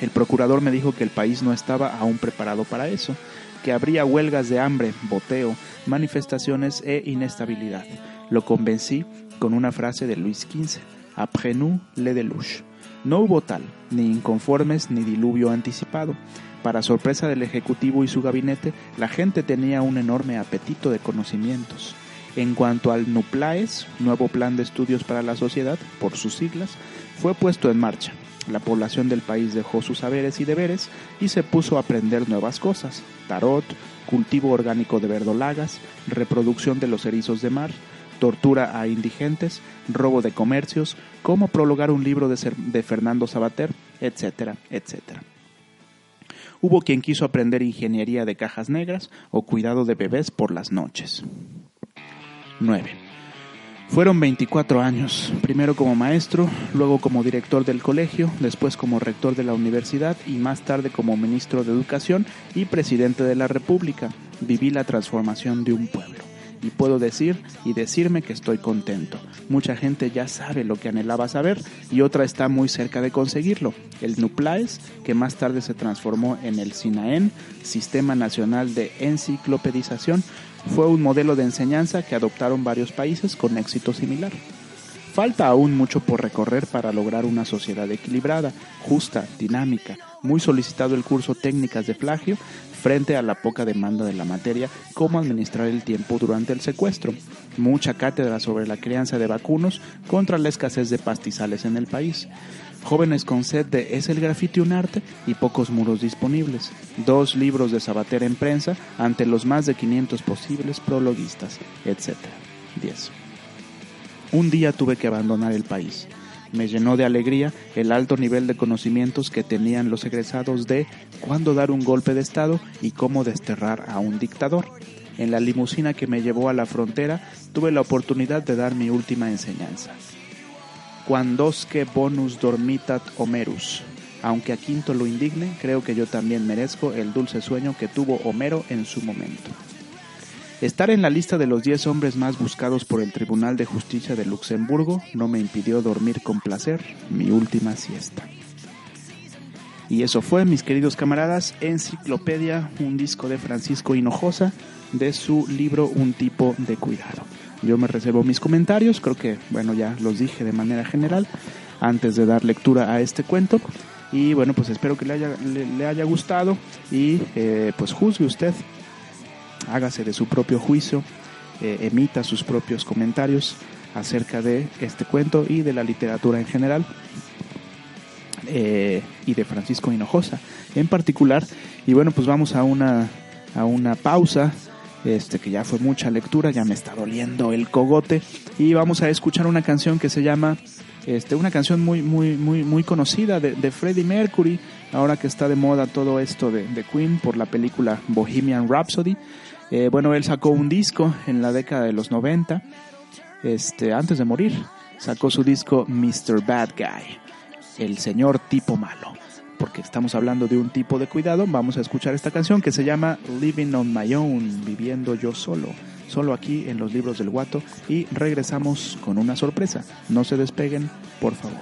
El procurador me dijo que el país no estaba aún preparado para eso, que habría huelgas de hambre, boteo, manifestaciones e inestabilidad. Lo convencí con una frase de Luis XV, Après nous, le deluge. No hubo tal, ni inconformes ni diluvio anticipado. Para sorpresa del Ejecutivo y su gabinete, la gente tenía un enorme apetito de conocimientos. En cuanto al NUPLAES, Nuevo Plan de Estudios para la Sociedad, por sus siglas, fue puesto en marcha. La población del país dejó sus saberes y deberes y se puso a aprender nuevas cosas, tarot, cultivo orgánico de verdolagas, reproducción de los erizos de mar, tortura a indigentes, robo de comercios, cómo prologar un libro de, de Fernando Sabater, etcétera, etcétera. Hubo quien quiso aprender ingeniería de cajas negras o cuidado de bebés por las noches. 9. Fueron 24 años, primero como maestro, luego como director del colegio, después como rector de la universidad y más tarde como ministro de Educación y presidente de la República. Viví la transformación de un pueblo. Y puedo decir y decirme que estoy contento. Mucha gente ya sabe lo que anhelaba saber y otra está muy cerca de conseguirlo. El NUPLAES, que más tarde se transformó en el SINAEN, Sistema Nacional de Enciclopedización, fue un modelo de enseñanza que adoptaron varios países con éxito similar. Falta aún mucho por recorrer para lograr una sociedad equilibrada, justa, dinámica, muy solicitado el curso Técnicas de Plagio frente a la poca demanda de la materia, cómo administrar el tiempo durante el secuestro, mucha cátedra sobre la crianza de vacunos contra la escasez de pastizales en el país, jóvenes con sed de ¿Es el grafiti un arte? y pocos muros disponibles, dos libros de Sabater en prensa ante los más de 500 posibles prologuistas, etc. 10. Un día tuve que abandonar el país. Me llenó de alegría el alto nivel de conocimientos que tenían los egresados de cuándo dar un golpe de Estado y cómo desterrar a un dictador. En la limusina que me llevó a la frontera tuve la oportunidad de dar mi última enseñanza. Quandosque bonus dormitat Homerus. Aunque a Quinto lo indigne, creo que yo también merezco el dulce sueño que tuvo Homero en su momento. Estar en la lista de los 10 hombres más buscados por el Tribunal de Justicia de Luxemburgo no me impidió dormir con placer mi última siesta. Y eso fue, mis queridos camaradas, Enciclopedia, un disco de Francisco Hinojosa, de su libro Un tipo de cuidado. Yo me reservo mis comentarios, creo que, bueno, ya los dije de manera general antes de dar lectura a este cuento. Y bueno, pues espero que le haya, le, haya gustado y eh, pues juzgue usted hágase de su propio juicio, eh, emita sus propios comentarios acerca de este cuento y de la literatura en general eh, y de Francisco Hinojosa en particular. Y bueno, pues vamos a una, a una pausa. Este que ya fue mucha lectura, ya me está doliendo el cogote y vamos a escuchar una canción que se llama este, una canción muy muy muy muy conocida de, Freddie Mercury, ahora que está de moda todo esto de, de Queen por la película Bohemian Rhapsody. Eh, bueno, él sacó un disco en la década de los 90, este, antes de morir. Sacó su disco Mr. Bad Guy, el señor tipo malo. Porque estamos hablando de un tipo de cuidado, vamos a escuchar esta canción que se llama Living on My Own, viviendo yo solo. Solo aquí en los libros del guato. Y regresamos con una sorpresa. No se despeguen, por favor.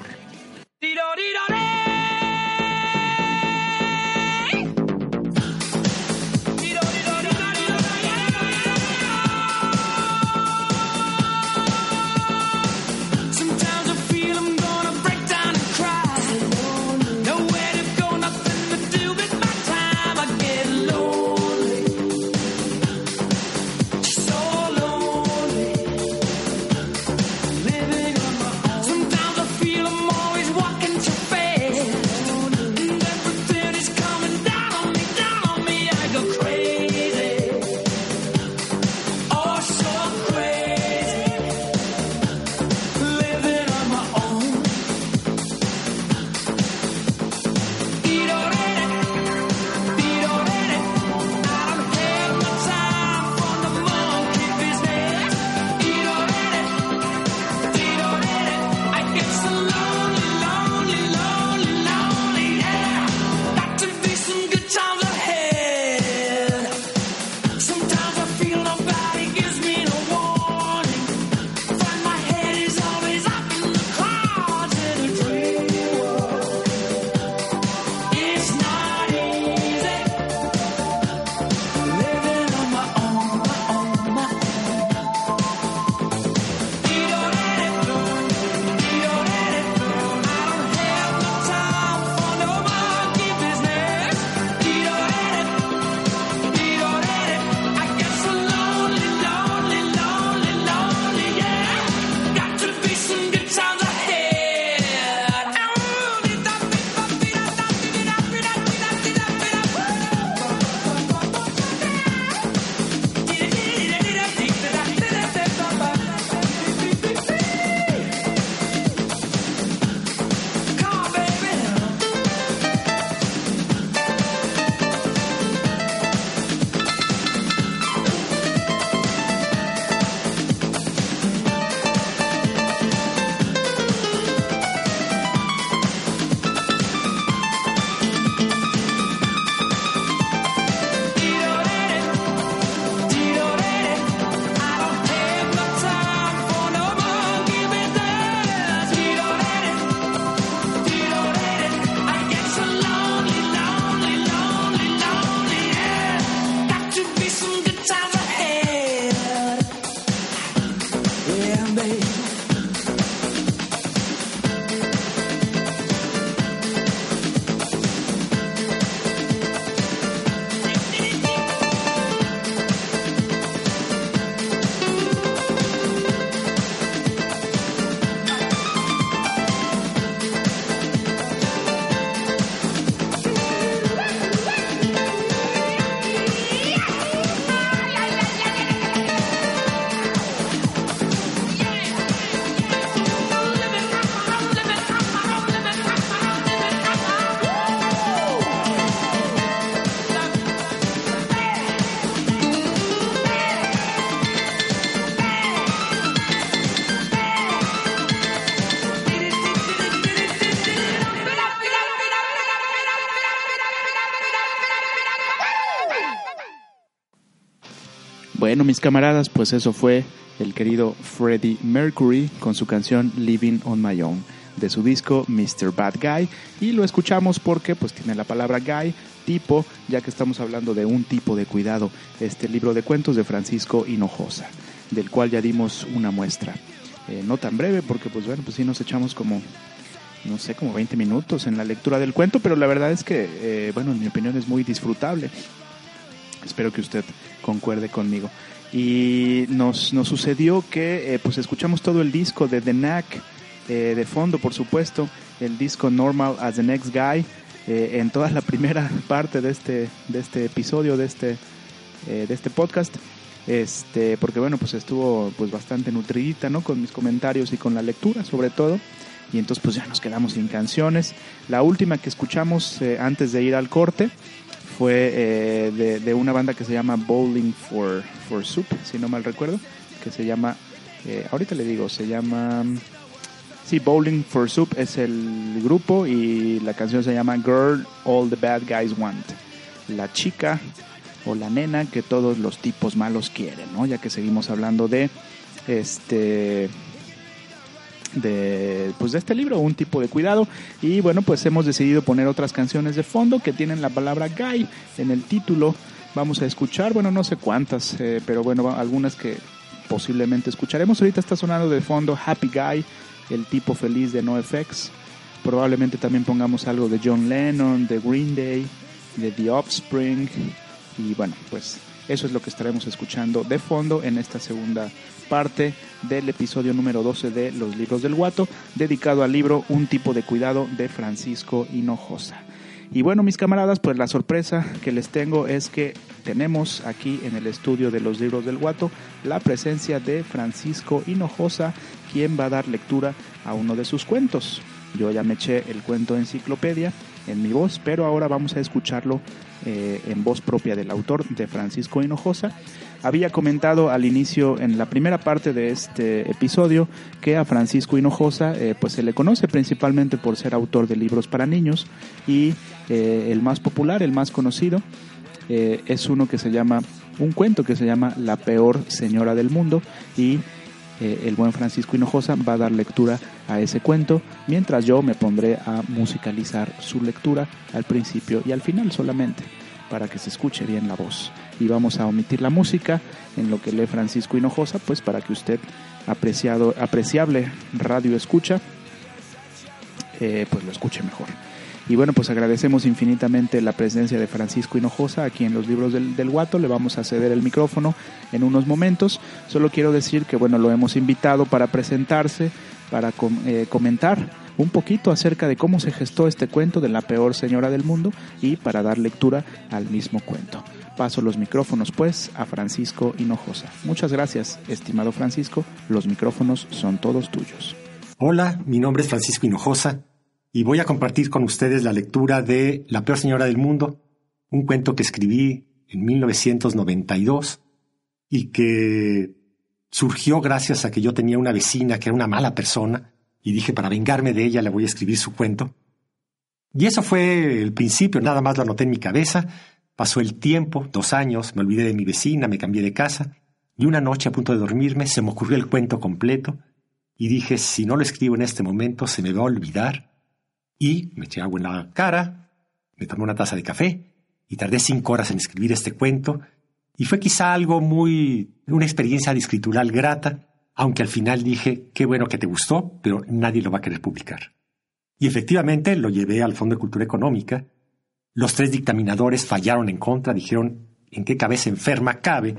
Bueno, mis camaradas, pues eso fue el querido Freddie Mercury con su canción Living on My Own de su disco Mr. Bad Guy y lo escuchamos porque pues tiene la palabra guy, tipo, ya que estamos hablando de un tipo de cuidado, este libro de cuentos de Francisco Hinojosa, del cual ya dimos una muestra. Eh, no tan breve porque pues bueno, pues sí nos echamos como no sé, como 20 minutos en la lectura del cuento, pero la verdad es que, eh, bueno, en mi opinión es muy disfrutable. Espero que usted concuerde conmigo. Y nos, nos sucedió que eh, pues escuchamos todo el disco de The Knack, eh, de fondo por supuesto, el disco Normal as the Next Guy, eh, en toda la [laughs] primera parte de este, de este episodio, de este, eh, de este podcast. Este, porque bueno, pues estuvo pues bastante nutridita, ¿no? Con mis comentarios y con la lectura sobre todo. Y entonces pues ya nos quedamos sin canciones. La última que escuchamos eh, antes de ir al corte fue eh, de, de una banda que se llama Bowling for, for Soup, si no mal recuerdo, que se llama, eh, ahorita le digo, se llama, sí, Bowling for Soup es el grupo y la canción se llama Girl All the Bad Guys Want, la chica o la nena que todos los tipos malos quieren, ¿no? Ya que seguimos hablando de este de pues de este libro un tipo de cuidado. Y bueno pues hemos decidido poner otras canciones de fondo que tienen la palabra guy en el título. Vamos a escuchar bueno no sé cuántas eh, pero bueno algunas que posiblemente escucharemos. Ahorita está sonando de fondo Happy Guy el tipo feliz de NoFX. Probablemente también pongamos algo de John Lennon de Green Day de The Offspring. Y bueno pues eso es lo que estaremos escuchando de fondo en esta segunda parte del episodio número 12 de Los Libros del Guato, dedicado al libro Un tipo de cuidado de Francisco Hinojosa. Y bueno, mis camaradas, pues la sorpresa que les tengo es que tenemos aquí en el estudio de los libros del Guato la presencia de Francisco Hinojosa, quien va a dar lectura a uno de sus cuentos. Yo ya me eché el cuento enciclopedia en mi voz, pero ahora vamos a escucharlo eh, en voz propia del autor, de Francisco Hinojosa. Había comentado al inicio, en la primera parte de este episodio, que a Francisco Hinojosa eh, pues se le conoce principalmente por ser autor de libros para niños y eh, el más popular, el más conocido, es uno que se llama, un cuento que se llama La peor señora del mundo y eh, el buen Francisco Hinojosa va a dar lectura a ese cuento, mientras yo me pondré a musicalizar su lectura al principio y al final solamente, para que se escuche bien la voz. Y vamos a omitir la música en lo que lee Francisco Hinojosa, pues para que usted, apreciado, apreciable radio escucha, eh, pues lo escuche mejor. Y bueno, pues agradecemos infinitamente la presencia de Francisco Hinojosa aquí en los libros del, del Guato. Le vamos a ceder el micrófono en unos momentos. Solo quiero decir que bueno, lo hemos invitado para presentarse, para eh, comentar un poquito acerca de cómo se gestó este cuento de la peor señora del mundo y para dar lectura al mismo cuento. Paso los micrófonos pues a Francisco Hinojosa. Muchas gracias, estimado Francisco. Los micrófonos son todos tuyos. Hola, mi nombre es Francisco Hinojosa y voy a compartir con ustedes la lectura de La peor señora del mundo, un cuento que escribí en 1992 y que surgió gracias a que yo tenía una vecina que era una mala persona y dije para vengarme de ella le voy a escribir su cuento. Y eso fue el principio, nada más lo anoté en mi cabeza. Pasó el tiempo, dos años, me olvidé de mi vecina, me cambié de casa y una noche a punto de dormirme se me ocurrió el cuento completo y dije, si no lo escribo en este momento, se me va a olvidar. Y me eché agua en la cara, me tomé una taza de café y tardé cinco horas en escribir este cuento. Y fue quizá algo muy, una experiencia escritural grata, aunque al final dije, qué bueno que te gustó, pero nadie lo va a querer publicar. Y efectivamente lo llevé al Fondo de Cultura Económica. Los tres dictaminadores fallaron en contra, dijeron, ¿en qué cabeza enferma cabe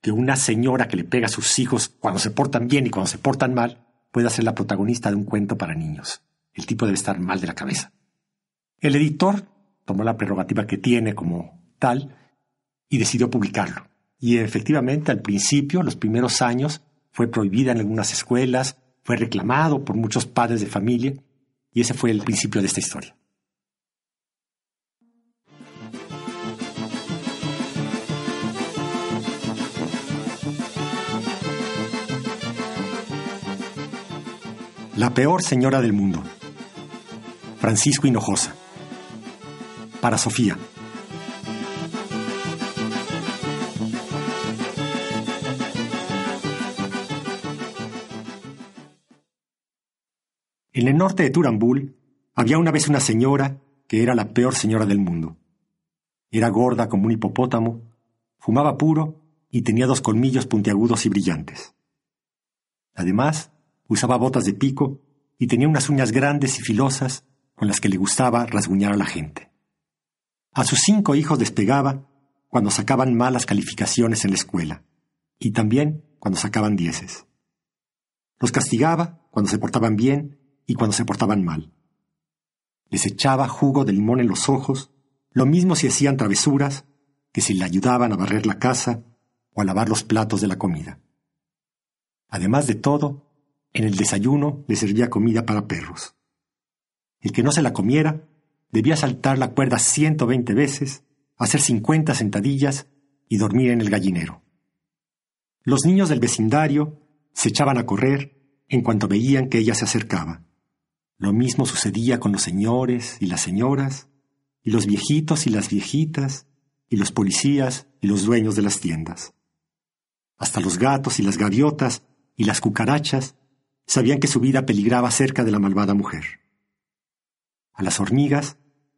que una señora que le pega a sus hijos cuando se portan bien y cuando se portan mal pueda ser la protagonista de un cuento para niños? El tipo debe estar mal de la cabeza. El editor tomó la prerrogativa que tiene como tal y decidió publicarlo. Y efectivamente, al principio, los primeros años, fue prohibida en algunas escuelas, fue reclamado por muchos padres de familia, y ese fue el principio de esta historia. La peor señora del mundo. Francisco Hinojosa. Para Sofía. En el norte de Turambul había una vez una señora que era la peor señora del mundo. Era gorda como un hipopótamo, fumaba puro y tenía dos colmillos puntiagudos y brillantes. Además, usaba botas de pico y tenía unas uñas grandes y filosas con las que le gustaba rasguñar a la gente. A sus cinco hijos despegaba cuando sacaban malas calificaciones en la escuela y también cuando sacaban dieces. Los castigaba cuando se portaban bien y cuando se portaban mal. Les echaba jugo de limón en los ojos, lo mismo si hacían travesuras que si le ayudaban a barrer la casa o a lavar los platos de la comida. Además de todo, en el desayuno le servía comida para perros. El que no se la comiera debía saltar la cuerda 120 veces, hacer 50 sentadillas y dormir en el gallinero. Los niños del vecindario se echaban a correr en cuanto veían que ella se acercaba. Lo mismo sucedía con los señores y las señoras, y los viejitos y las viejitas, y los policías y los dueños de las tiendas. Hasta los gatos y las gaviotas y las cucarachas sabían que su vida peligraba cerca de la malvada mujer. A las hormigas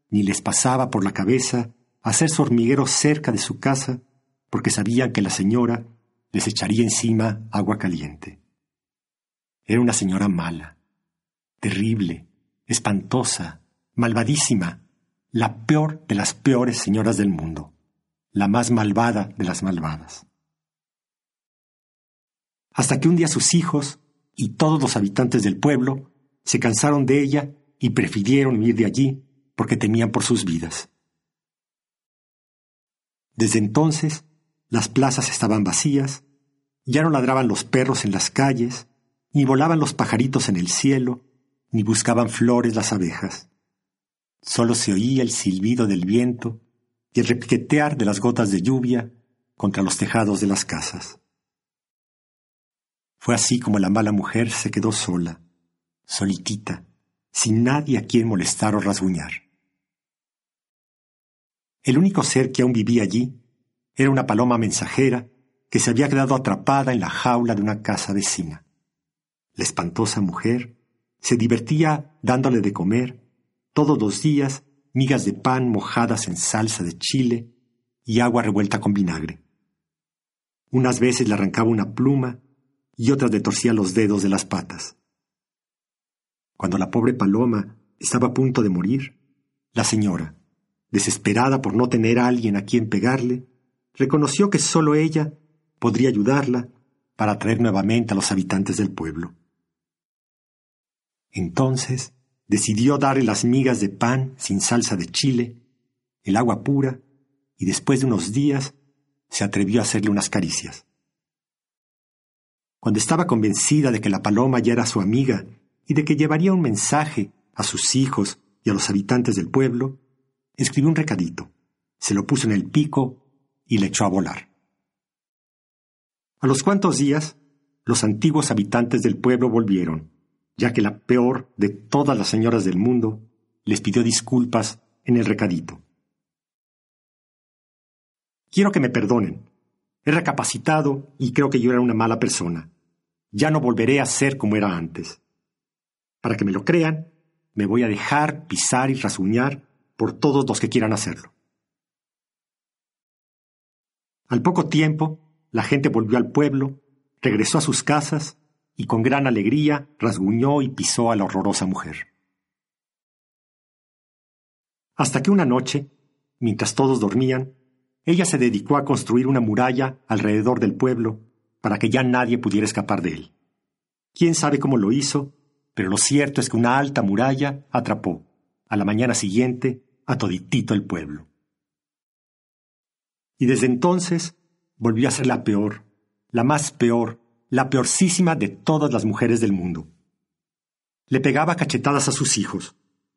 ni les pasaba por la cabeza hacer su hormiguero cerca de su casa porque sabían que la señora les echaría encima agua caliente. Era una señora mala, terrible, espantosa, malvadísima, la peor de las peores señoras del mundo, la más malvada de las malvadas. Hasta que un día sus hijos y todos los habitantes del pueblo se cansaron de ella y prefirieron huir de allí porque temían por sus vidas. Desde entonces, las plazas estaban vacías, ya no ladraban los perros en las calles, ni volaban los pajaritos en el cielo, ni buscaban flores las abejas. Solo se oía el silbido del viento y el repiquetear de las gotas de lluvia contra los tejados de las casas. Fue así como la mala mujer se quedó sola, solitita, sin nadie a quien molestar o rasguñar. El único ser que aún vivía allí era una paloma mensajera que se había quedado atrapada en la jaula de una casa vecina. La espantosa mujer se divertía dándole de comer todos los días migas de pan mojadas en salsa de chile y agua revuelta con vinagre. Unas veces le arrancaba una pluma y otras le torcía los dedos de las patas. Cuando la pobre paloma estaba a punto de morir, la señora, desesperada por no tener a alguien a quien pegarle, reconoció que sólo ella podría ayudarla para atraer nuevamente a los habitantes del pueblo. Entonces decidió darle las migas de pan sin salsa de chile, el agua pura, y después de unos días se atrevió a hacerle unas caricias. Cuando estaba convencida de que la paloma ya era su amiga y de que llevaría un mensaje a sus hijos y a los habitantes del pueblo, escribió un recadito, se lo puso en el pico y le echó a volar. A los cuantos días, los antiguos habitantes del pueblo volvieron, ya que la peor de todas las señoras del mundo les pidió disculpas en el recadito. Quiero que me perdonen. He recapacitado y creo que yo era una mala persona. Ya no volveré a ser como era antes. Para que me lo crean, me voy a dejar pisar y rasguñar por todos los que quieran hacerlo. Al poco tiempo, la gente volvió al pueblo, regresó a sus casas y con gran alegría rasguñó y pisó a la horrorosa mujer. Hasta que una noche, mientras todos dormían, ella se dedicó a construir una muralla alrededor del pueblo para que ya nadie pudiera escapar de él. Quién sabe cómo lo hizo, pero lo cierto es que una alta muralla atrapó, a la mañana siguiente, a toditito el pueblo. Y desde entonces volvió a ser la peor, la más peor, la peorcísima de todas las mujeres del mundo. Le pegaba cachetadas a sus hijos,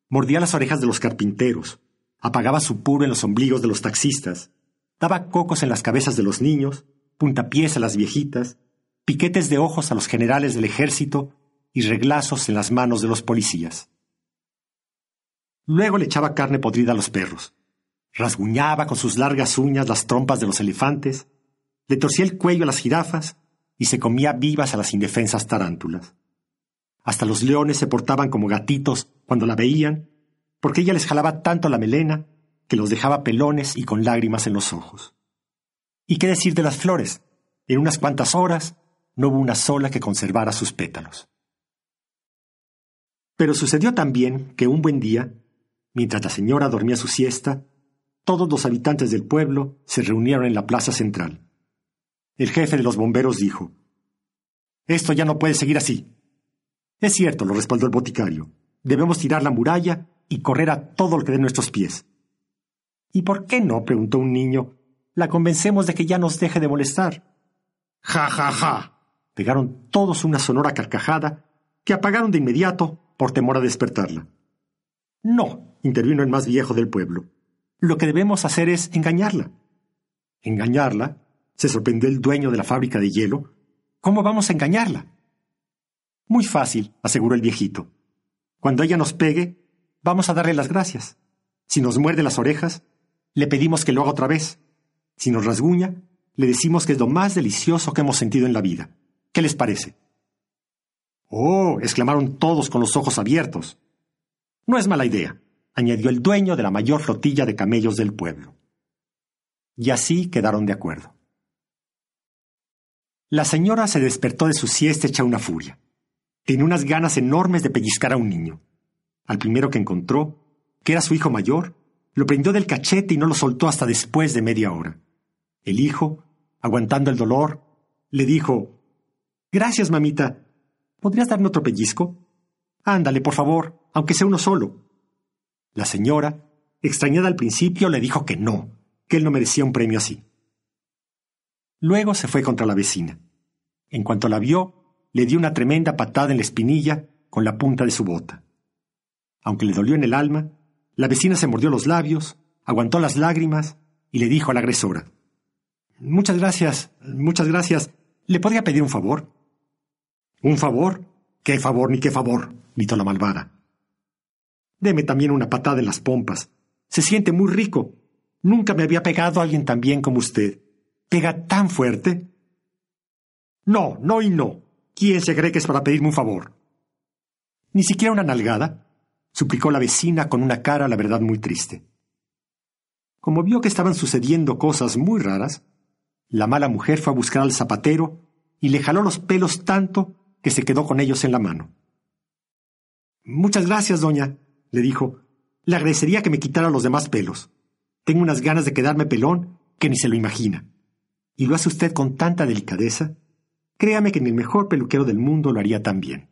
mordía las orejas de los carpinteros, apagaba su puro en los ombligos de los taxistas, daba cocos en las cabezas de los niños, puntapiés a las viejitas, piquetes de ojos a los generales del ejército y reglazos en las manos de los policías. Luego le echaba carne podrida a los perros, rasguñaba con sus largas uñas las trompas de los elefantes, le torcía el cuello a las jirafas y se comía vivas a las indefensas tarántulas. Hasta los leones se portaban como gatitos cuando la veían, porque ella les jalaba tanto la melena que los dejaba pelones y con lágrimas en los ojos. ¿Y qué decir de las flores? En unas cuantas horas no hubo una sola que conservara sus pétalos. Pero sucedió también que un buen día, mientras la señora dormía su siesta, todos los habitantes del pueblo se reunieron en la plaza central. El jefe de los bomberos dijo, Esto ya no puede seguir así. Es cierto, lo respaldó el boticario. Debemos tirar la muralla y correr a todo lo que dé nuestros pies. ¿Y por qué no? preguntó un niño. La convencemos de que ya nos deje de molestar. Ja, ja, ja. Pegaron todos una sonora carcajada que apagaron de inmediato por temor a despertarla. No, intervino el más viejo del pueblo. Lo que debemos hacer es engañarla. ¿Engañarla? se sorprendió el dueño de la fábrica de hielo. ¿Cómo vamos a engañarla? Muy fácil, aseguró el viejito. Cuando ella nos pegue, vamos a darle las gracias. Si nos muerde las orejas, le pedimos que lo haga otra vez. Si nos rasguña, le decimos que es lo más delicioso que hemos sentido en la vida. ¿Qué les parece? Oh, exclamaron todos con los ojos abiertos. No es mala idea, añadió el dueño de la mayor flotilla de camellos del pueblo. Y así quedaron de acuerdo. La señora se despertó de su siesta hecha una furia. Tenía unas ganas enormes de pellizcar a un niño. Al primero que encontró, que era su hijo mayor, lo prendió del cachete y no lo soltó hasta después de media hora. El hijo, aguantando el dolor, le dijo Gracias, mamita. ¿Podrías darme otro pellizco? Ándale, por favor, aunque sea uno solo. La señora, extrañada al principio, le dijo que no, que él no merecía un premio así. Luego se fue contra la vecina. En cuanto la vio, le dio una tremenda patada en la espinilla con la punta de su bota. Aunque le dolió en el alma, la vecina se mordió los labios, aguantó las lágrimas y le dijo a la agresora Muchas gracias, muchas gracias. ¿Le podría pedir un favor? ¿Un favor? ¿Qué favor ni qué favor? gritó la malvada. Deme también una patada en las pompas. Se siente muy rico. Nunca me había pegado a alguien tan bien como usted. ¿Pega tan fuerte? No, no y no. ¿Quién se cree que es para pedirme un favor? Ni siquiera una nalgada, suplicó la vecina con una cara, la verdad, muy triste. Como vio que estaban sucediendo cosas muy raras, la mala mujer fue a buscar al zapatero y le jaló los pelos tanto que se quedó con ellos en la mano. Muchas gracias, doña, le dijo. Le agradecería que me quitara los demás pelos. Tengo unas ganas de quedarme pelón que ni se lo imagina. Y lo hace usted con tanta delicadeza. Créame que ni el mejor peluquero del mundo lo haría tan bien.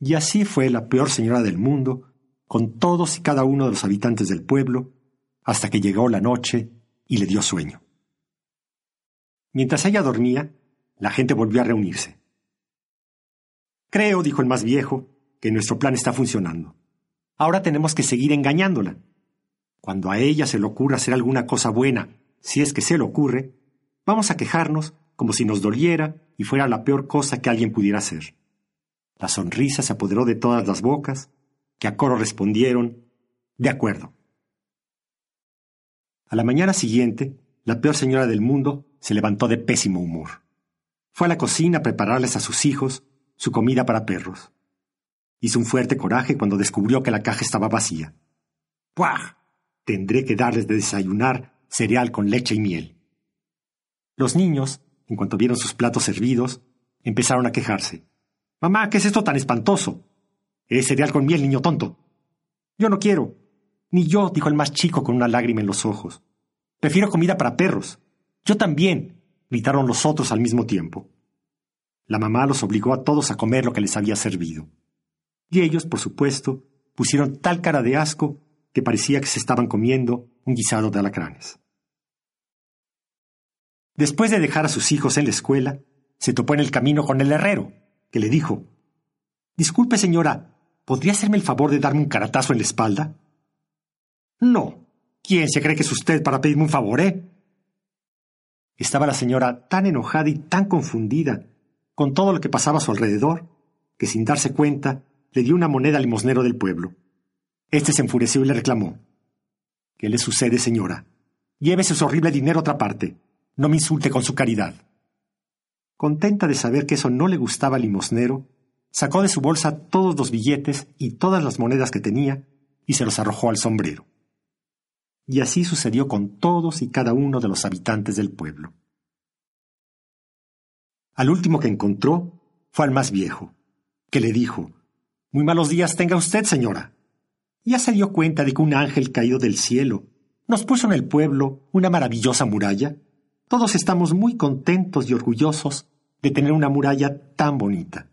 Y así fue la peor señora del mundo, con todos y cada uno de los habitantes del pueblo, hasta que llegó la noche y le dio sueño. Mientras ella dormía, la gente volvió a reunirse. Creo, dijo el más viejo, que nuestro plan está funcionando. Ahora tenemos que seguir engañándola. Cuando a ella se le ocurra hacer alguna cosa buena, si es que se le ocurre, vamos a quejarnos como si nos doliera y fuera la peor cosa que alguien pudiera hacer. La sonrisa se apoderó de todas las bocas, que a coro respondieron, de acuerdo. A la mañana siguiente, la peor señora del mundo se levantó de pésimo humor. Fue a la cocina a prepararles a sus hijos su comida para perros. Hizo un fuerte coraje cuando descubrió que la caja estaba vacía. ¡Puah! Tendré que darles de desayunar cereal con leche y miel. Los niños, en cuanto vieron sus platos servidos, empezaron a quejarse. Mamá, ¿qué es esto tan espantoso? Es cereal con miel, niño tonto. Yo no quiero. Ni yo, dijo el más chico con una lágrima en los ojos. Prefiero comida para perros. Yo también, gritaron los otros al mismo tiempo. La mamá los obligó a todos a comer lo que les había servido. Y ellos, por supuesto, pusieron tal cara de asco que parecía que se estaban comiendo un guisado de alacranes. Después de dejar a sus hijos en la escuela, se topó en el camino con el herrero, que le dijo Disculpe, señora, ¿podría hacerme el favor de darme un caratazo en la espalda? No. ¿Quién se cree que es usted para pedirme un favor, eh? Estaba la señora tan enojada y tan confundida con todo lo que pasaba a su alrededor, que sin darse cuenta le dio una moneda al limosnero del pueblo. Este se enfureció y le reclamó. ¿Qué le sucede, señora? Llévese su horrible dinero a otra parte. No me insulte con su caridad. Contenta de saber que eso no le gustaba al limosnero, sacó de su bolsa todos los billetes y todas las monedas que tenía y se los arrojó al sombrero. Y así sucedió con todos y cada uno de los habitantes del pueblo. Al último que encontró fue al más viejo, que le dijo Muy malos días tenga usted, señora. Ya se dio cuenta de que un ángel caído del cielo nos puso en el pueblo una maravillosa muralla. Todos estamos muy contentos y orgullosos de tener una muralla tan bonita.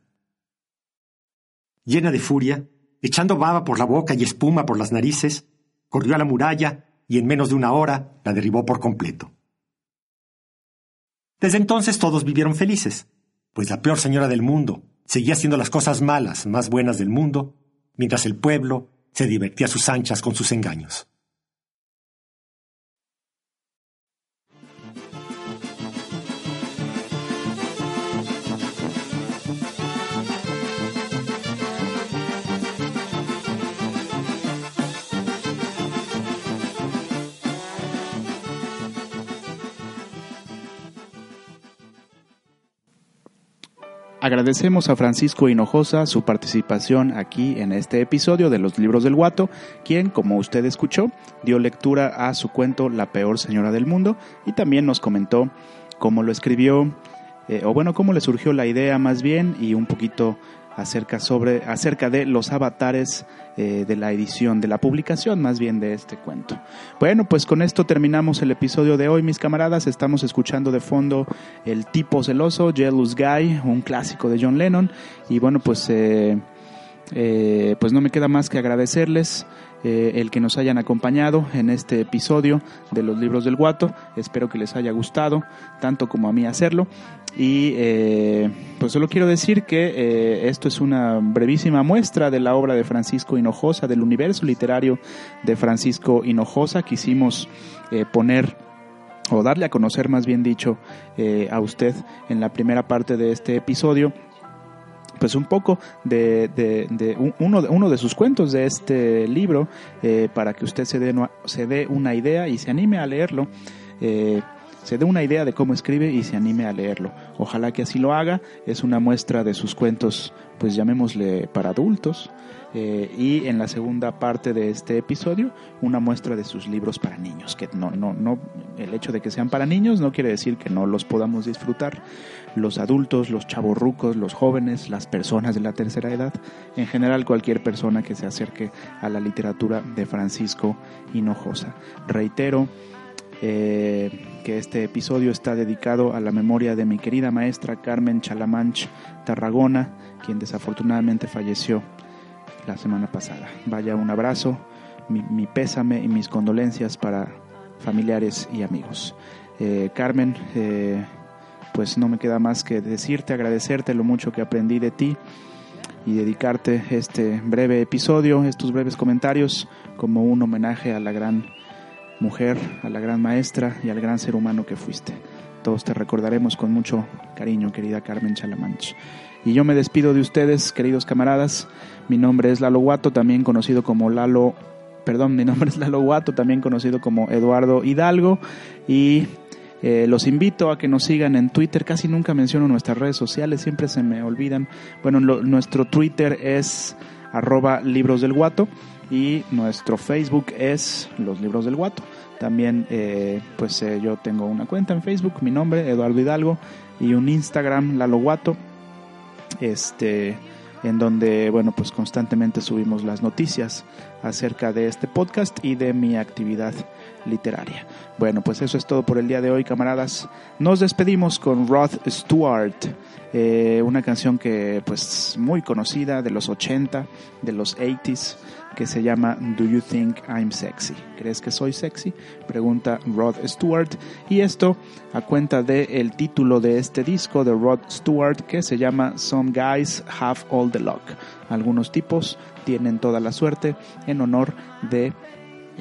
Llena de furia, echando baba por la boca y espuma por las narices, corrió a la muralla y en menos de una hora la derribó por completo. Desde entonces todos vivieron felices, pues la peor señora del mundo seguía haciendo las cosas malas más buenas del mundo, mientras el pueblo se divertía a sus anchas con sus engaños. Agradecemos a Francisco Hinojosa su participación aquí en este episodio de Los Libros del Guato, quien, como usted escuchó, dio lectura a su cuento La peor señora del mundo y también nos comentó cómo lo escribió, eh, o bueno, cómo le surgió la idea más bien y un poquito acerca, sobre, acerca de los avatares eh, de la edición, de la publicación más bien de este cuento. Bueno, pues con esto terminamos el episodio de hoy, mis camaradas. Estamos escuchando de fondo El tipo celoso, Jealous Guy, un clásico de John Lennon. Y bueno, pues, eh, eh, pues no me queda más que agradecerles. el que nos hayan acompañado en este episodio de los libros del guato. Espero que les haya gustado, tanto como a mí hacerlo. Y eh, pues solo quiero decir que eh, esto es una brevísima muestra de la obra de Francisco Hinojosa, del universo literario de Francisco Hinojosa. Quisimos eh, poner o darle a conocer, más bien dicho, eh, a usted en la primera parte de este episodio pues un poco de, de- de un- uno, de uno de sus cuentos de este libro para que usted se dé, se dé una idea y se anime a leerlo. Se dé una idea de cómo escribe y se anime a leerlo. Ojalá que así lo haga. Es una muestra de sus cuentos, pues llamémosle para adultos. Eh, y en la segunda parte de este episodio, una muestra de sus libros para niños. Que no, no, no, el hecho de que sean para niños no quiere decir que no los podamos disfrutar. Los adultos, los chavorrucos, los jóvenes, las personas de la tercera edad, en general cualquier persona que se acerque a la literatura de Francisco Hinojosa. Reitero, eh, que este episodio está dedicado a la memoria de mi querida maestra Carmen Chalamanch Tarragona, quien desafortunadamente falleció la semana pasada. Vaya un abrazo, mi, pésame y mis condolencias para familiares y amigos. Eh, Carmen, eh, pues no me queda más que decirte, agradecerte lo mucho que aprendí de ti y dedicarte este breve episodio, estos breves comentarios, como un homenaje a la gran mujer, a la gran maestra y al gran ser humano que fuiste. Todos te recordaremos con mucho cariño, querida Carmen Chalamanch. Y yo me despido de ustedes, queridos camaradas. Mi nombre es Lalo Guato, también conocido como Lalo, perdón, mi nombre es Lalo Guato, también conocido como Eduardo Hidalgo. Y eh, los invito a que nos sigan en Twitter. Casi nunca menciono nuestras redes sociales, siempre se me olvidan. Bueno, lo- nuestro Twitter es arroba libros del guato y nuestro Facebook es Los Libros del Guato. También, eh, pues eh, yo tengo una cuenta en Facebook, mi nombre, Eduardo Hidalgo, y un Instagram, Lalo Guato, este, en donde, bueno, pues constantemente subimos las noticias acerca de este podcast y de mi actividad literaria. Bueno, pues eso es todo por el día de hoy, camaradas. Nos despedimos con Rod Stewart, eh, una canción que, pues, muy conocida de los 80, de los 80s, que se llama Do You Think I'm Sexy? ¿Crees que soy sexy? Pregunta Rod Stewart. Y esto a cuenta del el título de este disco de Rod Stewart que se llama Some Guys Have All the Luck. Algunos tipos tienen toda la suerte en honor de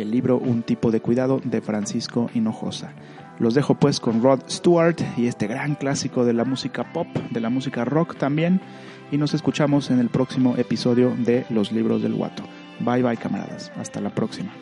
el libro Un tipo de cuidado de Francisco Hinojosa. Los dejo pues con Rod Stewart y este gran clásico de la música pop, de la música rock también. Y nos escuchamos en el próximo episodio de Los Libros del Guato. Bye bye camaradas. Hasta la próxima.